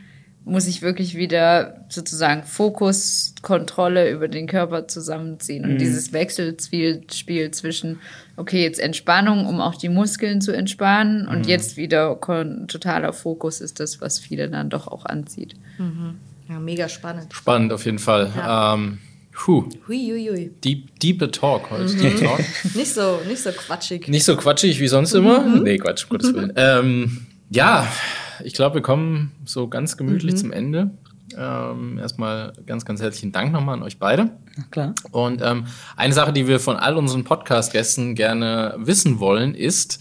muss ich wirklich wieder sozusagen Fokus, Kontrolle über den Körper zusammenziehen. Und dieses Wechselspiel zwischen, okay, jetzt Entspannung, um auch die Muskeln zu entspannen und jetzt wieder kon totaler Fokus ist das, was viele dann doch auch anzieht. Ja, mega spannend. Spannend auf jeden Fall. Ja. Ähm, puh, Hui, hui, hui. deep, deeper Talk heute. Mhm. Deep Talk. Nicht so, nicht so quatschig. Nicht so quatschig wie sonst immer. Nee, Quatsch, um Gottes Willen. Ähm, ja, ich glaube, wir kommen so ganz gemütlich zum Ende. Ähm, erstmal ganz, ganz herzlichen Dank nochmal an euch beide. na klar. Und ähm, eine Sache, die wir von all unseren Podcast-Gästen gerne wissen wollen, ist,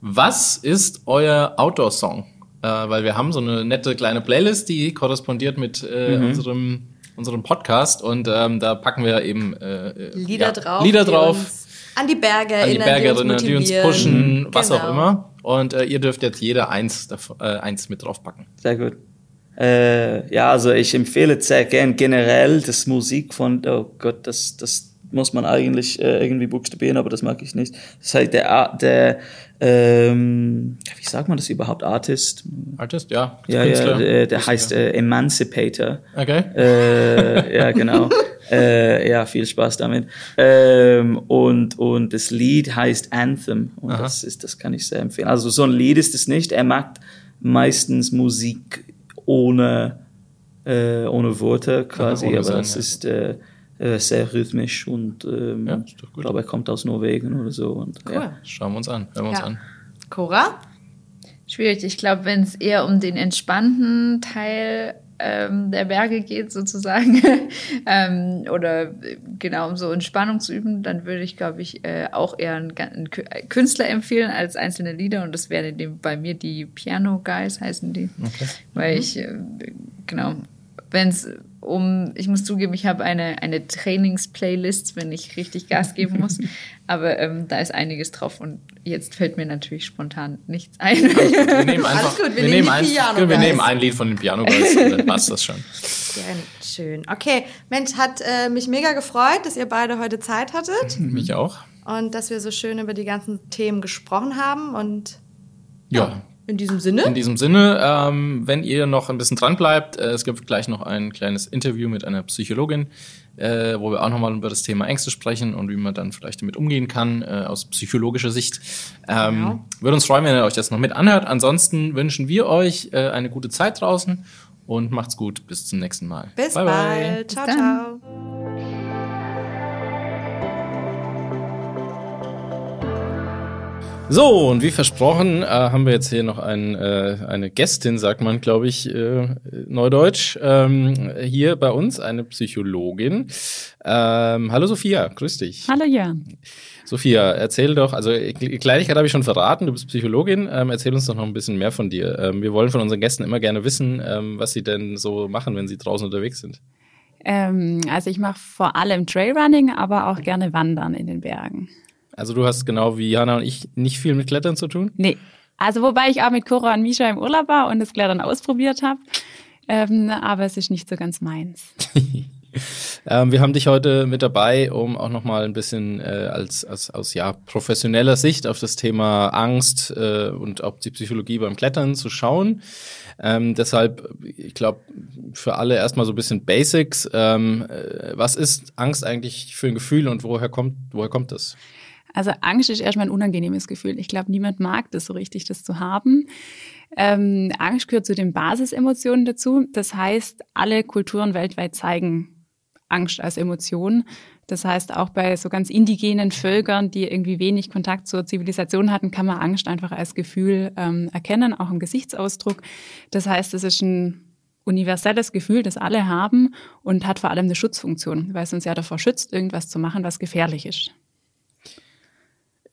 was ist euer Outdoor-Song? Äh, weil wir haben so eine nette kleine Playlist, die korrespondiert mit äh, unserem, unserem Podcast und ähm, da packen wir eben äh, äh, Lieder ja, drauf. Lieder drauf, an die Berge an die erinnern, Berge die uns, die uns pushen, was auch Genau. immer. Und äh, ihr dürft jetzt jeder eins, äh, eins mit draufpacken. Sehr gut. Äh, ja, also ich empfehle sehr gern generell das Musik von, oh Gott, das, das muss man eigentlich äh, irgendwie buchstabieren, aber das mag ich nicht. Das heißt, der, der ähm, wie sagt man das überhaupt, Artist? Artist, ja. Ja, ja, der, der heißt äh, Emancipator. Okay. Äh, ja, genau. äh, ja, viel Spaß damit. Ähm, und, und das Lied heißt Anthem. Und Aha. das ist, das kann ich sehr empfehlen. Also so ein Lied ist es nicht. Er macht meistens Musik ohne, äh, ohne Worte quasi, ohne aber Gesang, es ja. ist äh, äh, sehr rhythmisch und ähm, Ja, ist doch ich glaube, er kommt aus Norwegen oder so. Und, Cool. ja. Schauen wir uns an. Hören wir uns Ja. an. Cora? Schwierig. Ich glaube, wenn es eher um den entspannten Teil ähm, der Berge geht, sozusagen, ähm, oder äh, genau um so Entspannung zu üben, dann würde ich, glaube ich, äh, auch eher einen, einen äh, Künstler empfehlen als einzelne Lieder. Und das wären bei mir die Piano Guys, heißen die. Weil ich, äh, genau, wenn es um, ich muss zugeben, ich habe eine, eine Trainings-Playlist, wenn ich richtig Gas geben muss. Aber ähm, da ist einiges drauf und jetzt fällt mir natürlich spontan nichts ein. Wir nehmen einfach, Alles gut, wir wir nehmen nehmen die ein, Piano wir Guys. nehmen ein Lied von den Piano Guys und dann passt das schon. Sehr schön. Okay, Mensch, hat äh, mich mega gefreut, dass ihr beide heute Zeit hattet Mich auch. und dass wir so schön über die ganzen Themen gesprochen haben. Und Ja. In diesem Sinne, In diesem Sinne, ähm, wenn ihr noch ein bisschen dran bleibt, äh, es gibt gleich noch ein kleines Interview mit einer Psychologin, äh, wo wir auch nochmal über das Thema Ängste sprechen und wie man dann vielleicht damit umgehen kann äh, aus psychologischer Sicht. Ähm, Genau. Würde uns freuen, wenn ihr euch das noch mit anhört. Ansonsten wünschen wir euch äh, eine gute Zeit draußen und macht's gut. Bis zum nächsten Mal. bis Bye, bye. bald. Ciao, dann. ciao. So, und wie versprochen, äh, haben wir jetzt hier noch ein, äh, eine Gästin, sagt man, glaube ich, äh, Neudeutsch, ähm, hier bei uns, eine Psychologin. Ähm, hallo Sophia, grüß dich. Hallo Jörn. Sophia, erzähl doch, also äh, Kleinigkeit habe ich schon verraten, du bist Psychologin, ähm, erzähl uns doch noch ein bisschen mehr von dir. Ähm, wir wollen von unseren Gästen immer gerne wissen, ähm, was sie denn so machen, wenn sie draußen unterwegs sind. Ähm, also ich mache vor allem Trailrunning, aber auch gerne Wandern in den Bergen. Also du hast genau wie Jana und ich nicht viel mit Klettern zu tun? Nee, also wobei ich auch mit Cora und Misha im Urlaub war und das Klettern ausprobiert habe. Ähm, aber es ist nicht so ganz meins. Ähm, wir haben dich heute mit dabei, um auch noch mal ein bisschen äh, als, als aus ja professioneller Sicht auf das Thema Angst äh, und auch die Psychologie beim Klettern zu schauen. Ähm, deshalb, ich glaube, für alle erstmal so ein bisschen Basics. Ähm, äh, was ist Angst eigentlich für ein Gefühl und woher kommt, woher kommt das? Also Angst ist erstmal ein unangenehmes Gefühl. Ich glaube, niemand mag das so richtig, das zu haben. Ähm, Angst gehört zu den Basisemotionen dazu. Das heißt, alle Kulturen weltweit zeigen Angst als Emotion. Das heißt, auch bei so ganz indigenen Völkern, die irgendwie wenig Kontakt zur Zivilisation hatten, kann man Angst einfach als Gefühl ähm, erkennen, auch im Gesichtsausdruck. Das heißt, es ist ein universelles Gefühl, das alle haben und hat vor allem eine Schutzfunktion, weil es uns ja davor schützt, irgendwas zu machen, was gefährlich ist.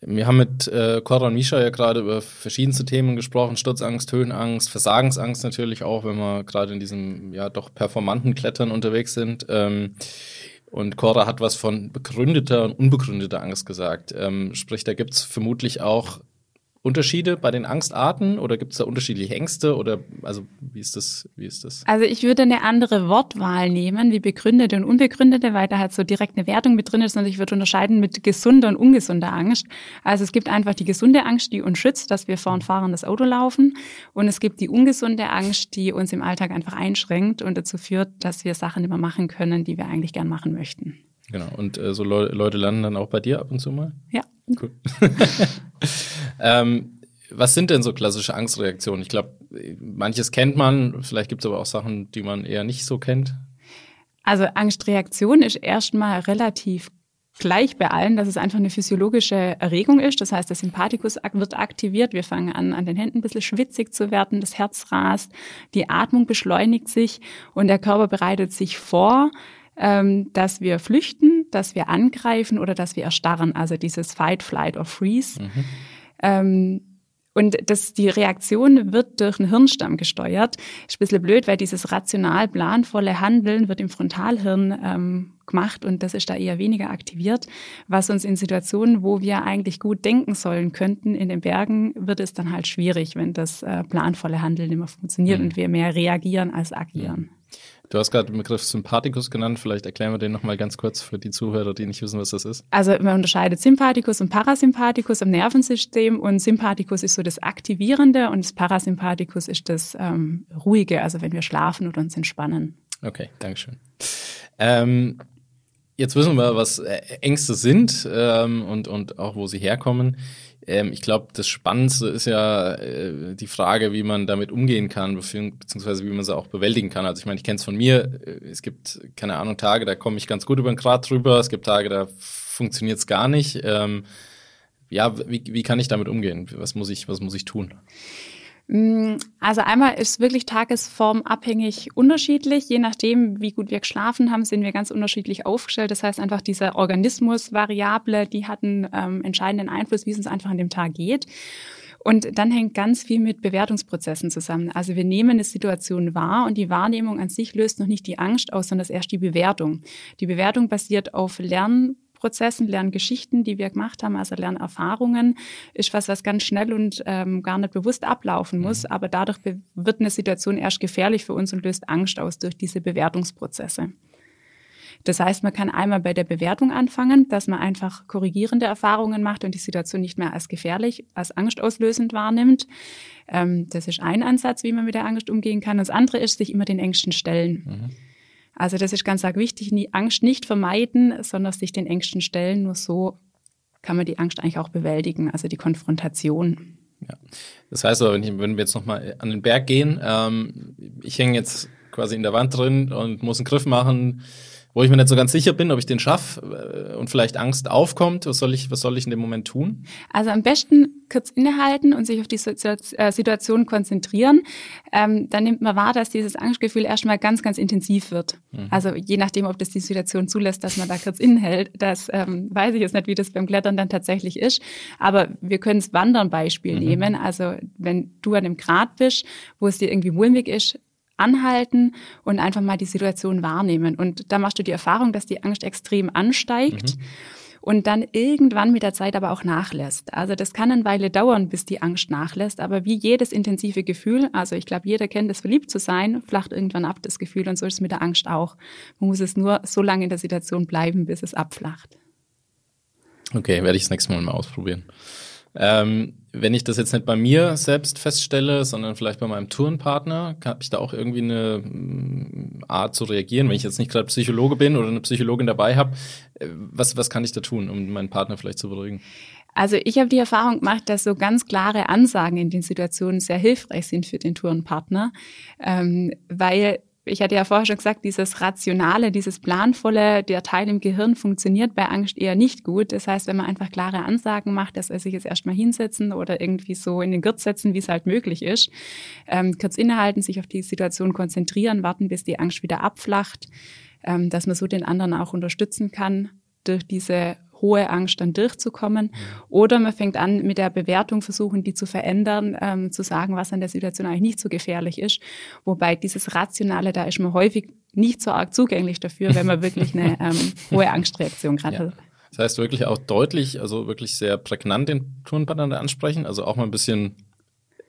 Wir haben mit äh, Cora und Misha ja gerade über verschiedenste Themen gesprochen, Sturzangst, Höhenangst, Versagensangst natürlich auch, wenn wir gerade in diesem ja doch performanten Klettern unterwegs sind. Ähm, und Cora hat was von begründeter und unbegründeter Angst gesagt. Ähm, sprich, da gibt's vermutlich auch Unterschiede bei den Angstarten oder gibt's da unterschiedliche Ängste oder also wie ist das, wie ist das? Also ich würde eine andere Wortwahl nehmen, wie begründete und unbegründete, weil da halt so direkt eine Wertung mit drin ist und ich würde unterscheiden mit gesunder und ungesunder Angst. Also es gibt einfach die gesunde Angst, die uns schützt, dass wir vor ein fahrendes Auto laufen und es gibt die ungesunde Angst, die uns im Alltag einfach einschränkt und dazu führt, dass wir Sachen immer machen können, die wir eigentlich gern machen möchten. Genau. Und äh, so Leu Leute landen dann auch bei dir ab und zu mal? Ja. Cool. ähm, was sind denn so klassische Angstreaktionen? Ich glaube, manches kennt man, vielleicht gibt es aber auch Sachen, die man eher nicht so kennt. Also Angstreaktion ist erstmal relativ gleich bei allen, dass es einfach eine physiologische Erregung ist. Das heißt, der Sympathikus wird aktiviert. Wir fangen an, an den Händen ein bisschen schwitzig zu werden, das Herz rast, die Atmung beschleunigt sich und der Körper bereitet sich vor, ähm, dass wir flüchten, dass wir angreifen oder dass wir erstarren. Also dieses Fight, Flight or Freeze. Ähm, und das, die Reaktion wird durch den Hirnstamm gesteuert. Ist ein bisschen blöd, weil dieses rational planvolle Handeln wird im Frontalhirn ähm, gemacht und das ist da eher weniger aktiviert, was uns in Situationen, wo wir eigentlich gut denken sollen könnten, in den Bergen, wird es dann halt schwierig, wenn das äh, planvolle Handeln immer funktioniert Mhm. und wir mehr reagieren als agieren. Du hast gerade den Begriff Sympathikus genannt. Vielleicht erklären wir den nochmal ganz kurz für die Zuhörer, die nicht wissen, was das ist. Also man unterscheidet Sympathikus und Parasympathikus im Nervensystem und Sympathikus ist so das Aktivierende und das Parasympathikus ist das ähm, Ruhige, also wenn wir schlafen oder uns entspannen. Okay, Dankeschön. Ähm, jetzt wissen wir, was Ängste sind ähm, und, und auch wo sie herkommen. Ähm, ich glaube, das Spannendste ist ja äh, die Frage, wie man damit umgehen kann, beziehungsweise wie man sie auch bewältigen kann. Also ich meine, ich kenne es von mir. Äh, es gibt, keine Ahnung, Tage, da komme ich ganz gut über den Grad drüber. Es gibt Tage, da funktioniert es gar nicht. Ähm, ja, wie, wie kann ich damit umgehen? Was muss ich, was muss ich tun? Mm, also einmal ist wirklich tagesformabhängig unterschiedlich. Je nachdem, wie gut wir geschlafen haben, sind wir ganz unterschiedlich aufgestellt. Das heißt einfach, diese Organismusvariable, die hat einen ähm, entscheidenden Einfluss, wie es uns einfach an dem Tag geht. Und dann hängt ganz viel mit Bewertungsprozessen zusammen. Also wir nehmen eine Situation wahr und die Wahrnehmung an sich löst noch nicht die Angst aus, sondern erst die Bewertung. Die Bewertung basiert auf Lern Prozessen, Lerngeschichten, die wir gemacht haben, also Lernerfahrungen, ist was, was ganz schnell und ähm, gar nicht bewusst ablaufen muss. Mhm. Aber dadurch wird eine Situation erst gefährlich für uns und löst Angst aus durch diese Bewertungsprozesse. Das heißt, man kann einmal bei der Bewertung anfangen, dass man einfach korrigierende Erfahrungen macht und die Situation nicht mehr als gefährlich, als angstauslösend wahrnimmt. Ähm, das ist ein Ansatz, wie man mit der Angst umgehen kann. Das andere ist, sich immer den Ängsten stellen. Mhm. Also das ist ganz arg wichtig, die Angst nicht vermeiden, sondern sich den Ängsten stellen. Nur so kann man die Angst eigentlich auch bewältigen, also die Konfrontation. Ja. Das heißt aber, wenn, ich, wenn wir jetzt nochmal an den Berg gehen, ähm, ich hänge jetzt quasi in der Wand drin und muss einen Griff machen, wo ich mir nicht so ganz sicher bin, ob ich den schaffe äh, und vielleicht Angst aufkommt. Was soll ich, was soll ich in dem Moment tun? Also am besten kurz innehalten und sich auf die äh, Situation konzentrieren. Ähm, dann nimmt man wahr, dass dieses Angstgefühl erstmal ganz, ganz intensiv wird. Mhm. Also je nachdem, ob das die Situation zulässt, dass man da kurz innehält, das ähm, weiß ich jetzt nicht, wie das beim Klettern dann tatsächlich ist. Aber wir können es Wandern Beispiel mhm. nehmen. Also wenn du an einem Grad bist, wo es dir irgendwie mulmig ist, anhalten und einfach mal die Situation wahrnehmen. Und da machst du die Erfahrung, dass die Angst extrem ansteigt. Mhm. Und dann irgendwann mit der Zeit aber auch nachlässt. Also das kann eine Weile dauern, bis die Angst nachlässt. Aber wie jedes intensive Gefühl, also ich glaube, jeder kennt es, verliebt zu sein, flacht irgendwann ab das Gefühl. Und so ist es mit der Angst auch. Man muss es nur so lange in der Situation bleiben, bis es abflacht. Okay, werde ich das nächste Mal mal ausprobieren. Ähm, wenn ich das jetzt nicht bei mir selbst feststelle, sondern vielleicht bei meinem Tourenpartner, habe ich da auch irgendwie eine mm, Art zu reagieren, wenn ich jetzt nicht gerade Psychologe bin oder eine Psychologin dabei habe. Äh, was, was kann ich da tun, um meinen Partner vielleicht zu beruhigen? Also ich habe die Erfahrung gemacht, dass so ganz klare Ansagen in den Situationen sehr hilfreich sind für den Tourenpartner, ähm, weil ich hatte ja vorher schon gesagt, dieses Rationale, dieses Planvolle, der Teil im Gehirn funktioniert bei Angst eher nicht gut. Das heißt, wenn man einfach klare Ansagen macht, dass er sich jetzt erstmal hinsetzen oder irgendwie so in den Gurt setzen, wie es halt möglich ist, ähm, kurz innehalten, sich auf die Situation konzentrieren, warten, bis die Angst wieder abflacht, ähm, dass man so den anderen auch unterstützen kann durch diese hohe Angst dann durchzukommen. Oder man fängt an, mit der Bewertung versuchen, die zu verändern, ähm, zu sagen, was an der Situation eigentlich nicht so gefährlich ist. Wobei dieses Rationale, da ist man häufig nicht so arg zugänglich dafür, wenn man wirklich eine ähm, hohe Angstreaktion gerade ja. hat. Das heißt wirklich auch deutlich, also wirklich sehr prägnant den Turnpartner ansprechen, also auch mal ein bisschen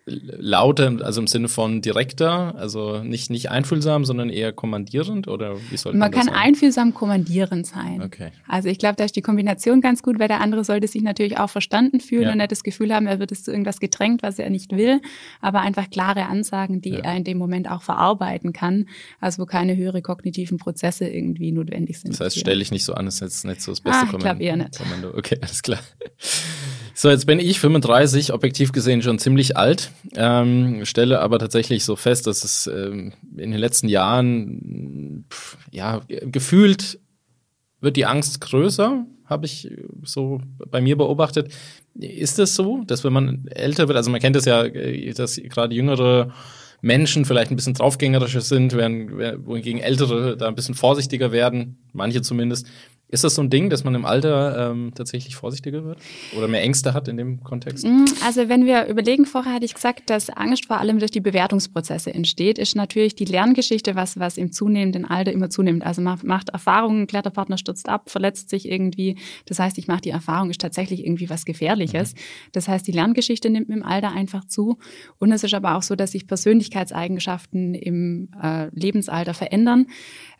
lauter, also im Sinne von direkter, also nicht, nicht einfühlsam, sondern eher kommandierend oder wie soll man, man kann sagen? einfühlsam kommandierend sein. Okay. Also ich glaube, da ist die Kombination ganz gut, weil der andere sollte sich natürlich auch verstanden fühlen ja. und nicht das Gefühl haben, er wird es zu irgendwas gedrängt, was er nicht will, aber einfach klare Ansagen, die ja. er in dem Moment auch verarbeiten kann, also wo keine höhere kognitiven Prozesse irgendwie notwendig sind. Das heißt, stelle ich nicht so an, das ist jetzt nicht so das beste ah, Kommando. Ich glaube eher nicht. Kommando. Okay, alles klar. So, jetzt bin ich 35, objektiv gesehen schon ziemlich alt, ähm, stelle aber tatsächlich so fest, dass es ähm, in den letzten Jahren, pff, ja, gefühlt wird die Angst größer, habe ich so bei mir beobachtet. Ist es so, dass wenn man älter wird, also man kennt es ja, äh, dass gerade jüngere Menschen vielleicht ein bisschen draufgängerischer sind, während, wohingegen ältere da ein bisschen vorsichtiger werden, manche zumindest. Ist das so ein Ding, dass man im Alter ähm, tatsächlich vorsichtiger wird oder mehr Ängste hat in dem Kontext? Mm, also wenn wir überlegen, vorher hatte ich gesagt, dass Angst vor allem durch die Bewertungsprozesse entsteht, ist natürlich die Lerngeschichte was, was im zunehmenden Alter immer zunimmt. Also man macht Erfahrungen, Kletterpartner stürzt ab, verletzt sich irgendwie. Das heißt, ich mache die Erfahrung, ist tatsächlich irgendwie was Gefährliches. Mhm. Das heißt, die Lerngeschichte nimmt mit dem Alter einfach zu. Und es ist aber auch so, dass sich Persönlichkeitseigenschaften im äh, Lebensalter verändern.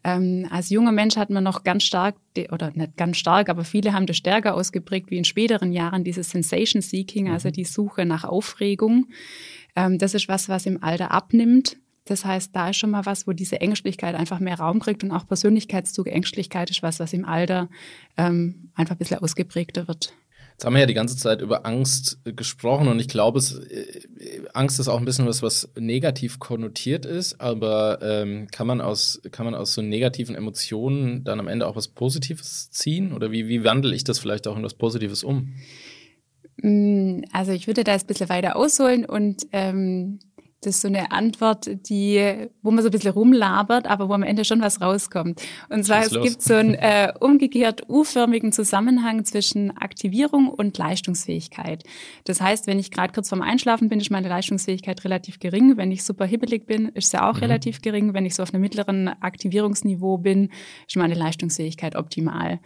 Ähm, als junger Mensch hat man noch ganz stark, oder nicht ganz stark, aber viele haben das stärker ausgeprägt wie in späteren Jahren, dieses Sensation Seeking, also mhm. die Suche nach Aufregung. Ähm, das ist was, was im Alter abnimmt. Das heißt, da ist schon mal was, wo diese Ängstlichkeit einfach mehr Raum kriegt und auch Persönlichkeitszug, Ängstlichkeit ist was, was im Alter ähm, einfach ein bisschen ausgeprägter wird. Jetzt haben wir ja die ganze Zeit über Angst äh, gesprochen und ich glaube, es, äh, Angst ist auch ein bisschen was, was negativ konnotiert ist, aber ähm, kann, man aus, kann man aus so negativen Emotionen dann am Ende auch was Positives ziehen? Oder wie, wie wandle ich das vielleicht auch in was Positives um? Mm, also ich würde da jetzt ein bisschen weiter ausholen und ähm, das ist so eine Antwort, die, wo man so ein bisschen rumlabert, aber wo am Ende schon was rauskommt. Und zwar, es los. gibt so einen äh, umgekehrt U-förmigen Zusammenhang zwischen Aktivierung und Leistungsfähigkeit. Das heißt, wenn ich gerade kurz vorm Einschlafen bin, ist meine Leistungsfähigkeit relativ gering. Wenn ich super hibbelig bin, ist sie auch mhm. relativ gering. Wenn ich so auf einem mittleren Aktivierungsniveau bin, ist meine Leistungsfähigkeit optimal.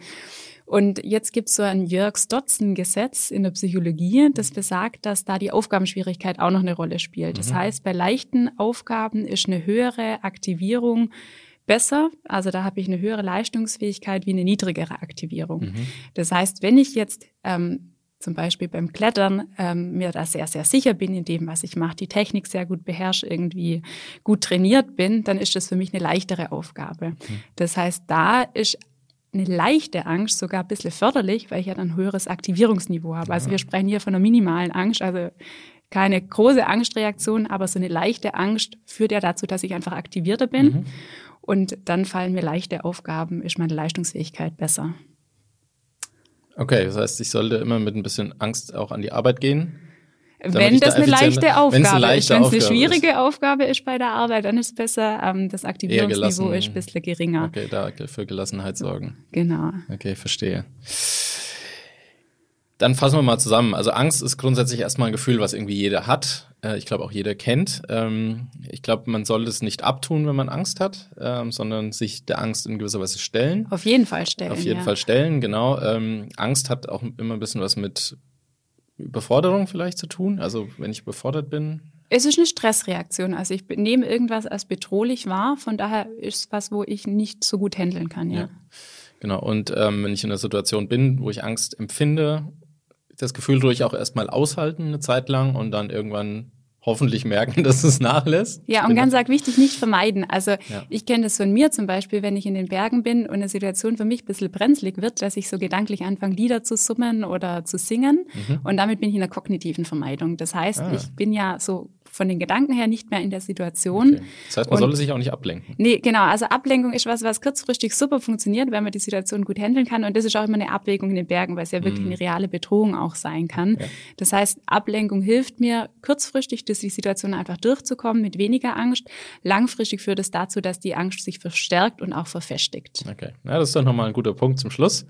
Und jetzt gibt es so ein Jörg-Stotzen-Gesetz in der Psychologie, das besagt, dass da die Aufgabenschwierigkeit auch noch eine Rolle spielt. Das mhm. heißt, bei leichten Aufgaben ist eine höhere Aktivierung besser. Also da habe ich eine höhere Leistungsfähigkeit wie eine niedrigere Aktivierung. Mhm. Das heißt, wenn ich jetzt ähm, zum Beispiel beim Klettern ähm, mir da sehr, sehr sicher bin in dem, was ich mache, die Technik sehr gut beherrsche, irgendwie gut trainiert bin, dann ist das für mich eine leichtere Aufgabe. Mhm. Das heißt, da ist eine leichte Angst sogar ein bisschen förderlich, weil ich ja dann ein höheres Aktivierungsniveau habe. Also wir sprechen hier von einer minimalen Angst, also keine große Angstreaktion, aber so eine leichte Angst führt ja dazu, dass ich einfach aktivierter bin. Mhm. Und dann fallen mir leichte Aufgaben, ist meine Leistungsfähigkeit besser. Okay, das heißt, ich sollte immer mit ein bisschen Angst auch an die Arbeit gehen. Wenn das da eine leichte Aufgabe eine leichte ist. Wenn es eine schwierige ist. Aufgabe ist bei der Arbeit, dann ist es besser, ähm, das Aktivierungsniveau ist ein bisschen geringer. Okay, da für Gelassenheit sorgen. Genau. Okay, verstehe. Dann fassen wir mal zusammen. Also Angst ist grundsätzlich erstmal ein Gefühl, was irgendwie jeder hat. Äh, ich glaube auch jeder kennt. Ähm, ich glaube, man soll es nicht abtun, wenn man Angst hat, ähm, sondern sich der Angst in gewisser Weise stellen. Auf jeden Fall stellen. Auf jeden ja. Fall stellen, genau. Ähm, Angst hat auch immer ein bisschen was mit Überforderung vielleicht zu tun? Also wenn ich überfordert bin? Es ist eine Stressreaktion. Also ich nehme irgendwas als bedrohlich wahr. Von daher ist es was, wo ich nicht so gut handeln kann. Ja. ja. Genau. Und ähm, wenn ich in einer Situation bin, wo ich Angst empfinde, das Gefühl durch auch erstmal aushalten eine Zeit lang und dann irgendwann hoffentlich merken, dass es nachlässt. Ja, und ganz arg wichtig, nicht vermeiden. Also ja. ich kenne das von mir zum Beispiel, wenn ich in den Bergen bin und eine Situation für mich ein bisschen brenzlig wird, dass ich so gedanklich anfange, Lieder zu summen oder zu singen. Mhm. Und damit bin ich in der kognitiven Vermeidung. Das heißt, ah. ich bin ja so von den Gedanken her nicht mehr in der Situation. Okay. Das heißt, man und, sollte sich auch nicht ablenken. Nee, genau. Also Ablenkung ist was, was kurzfristig super funktioniert, wenn man die Situation gut handeln kann. Und das ist auch immer eine Abwägung in den Bergen, weil es ja wirklich mhm. eine reale Bedrohung auch sein kann. Ja. Das heißt, Ablenkung hilft mir kurzfristig, durch die Situation einfach durchzukommen mit weniger Angst. Langfristig führt es dazu, dass die Angst sich verstärkt und auch verfestigt. Okay, ja, das ist doch nochmal ein guter Punkt zum Schluss.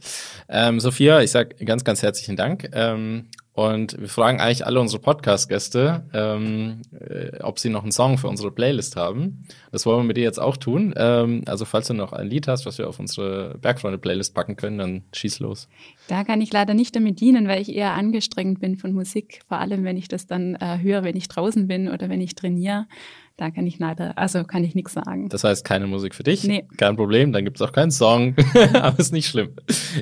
Ähm, Sophia, ich sage ganz, ganz herzlichen Dank. Ähm, und wir fragen eigentlich alle unsere Podcast-Gäste, ähm, äh, ob sie noch einen Song für unsere Playlist haben. Das wollen wir mit dir jetzt auch tun. Ähm, also falls du noch ein Lied hast, was wir auf unsere Bergfreunde-Playlist packen können, dann schieß los. Da kann ich leider nicht damit dienen, weil ich eher angestrengt bin von Musik. Vor allem, wenn ich das dann äh, höre, wenn ich draußen bin oder wenn ich trainiere. Da kann ich leider, also kann ich nichts sagen. Das heißt, keine Musik für dich? Nee. Kein Problem, dann gibt es auch keinen Song. Aber ist nicht schlimm.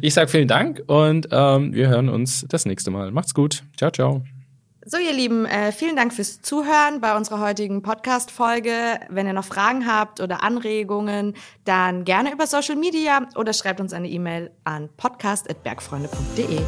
Ich sage vielen Dank und ähm, wir hören uns das nächste Mal. Macht's gut. Ciao, ciao. So, ihr Lieben, äh, vielen Dank fürs Zuhören bei unserer heutigen Podcast-Folge. Wenn ihr noch Fragen habt oder Anregungen, dann gerne über Social Media oder schreibt uns eine E-Mail an podcast.bergfreunde.de.